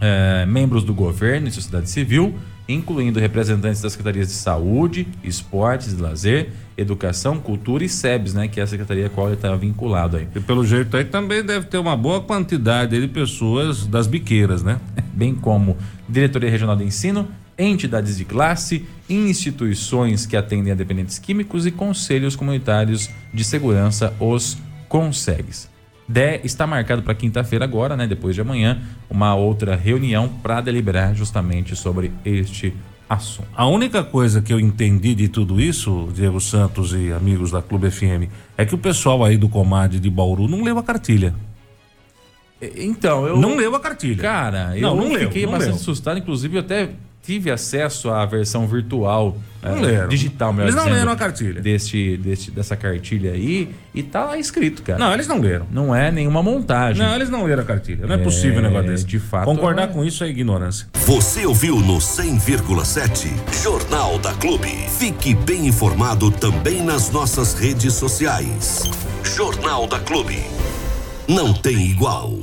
é, membros do governo e sociedade civil, incluindo representantes das secretarias de saúde, esportes e lazer, educação, cultura e SEBS, né, que é a secretaria a qual ele está vinculado aí. E pelo jeito aí também deve ter uma boa quantidade de pessoas das biqueiras, né? Bem como diretoria regional de ensino, entidades de classe, instituições que atendem a dependentes químicos e conselhos comunitários de segurança, os CONSEGs. De, está marcado para quinta-feira agora, né, depois de amanhã, uma outra reunião para deliberar justamente sobre este assunto. A única coisa que eu entendi de tudo isso, Diego Santos e amigos da Clube FM, é que o pessoal aí do Comad de Bauru não leu a cartilha. Então, eu. Não leu a cartilha. Cara, eu não, não fiquei leu, bastante leu. assustado, inclusive até tive acesso à versão virtual, é, digital, melhor Eles não leram a cartilha. Deste, deste, dessa cartilha aí e tá lá escrito, cara. Não, eles não leram. Não é nenhuma montagem. Não, eles não leram a cartilha. Não é, é possível um negócio desse. De fato. Concordar é... com isso é ignorância. Você ouviu no 100,7 Jornal da Clube. Fique bem informado também nas nossas redes sociais. Jornal da Clube. Não tem igual.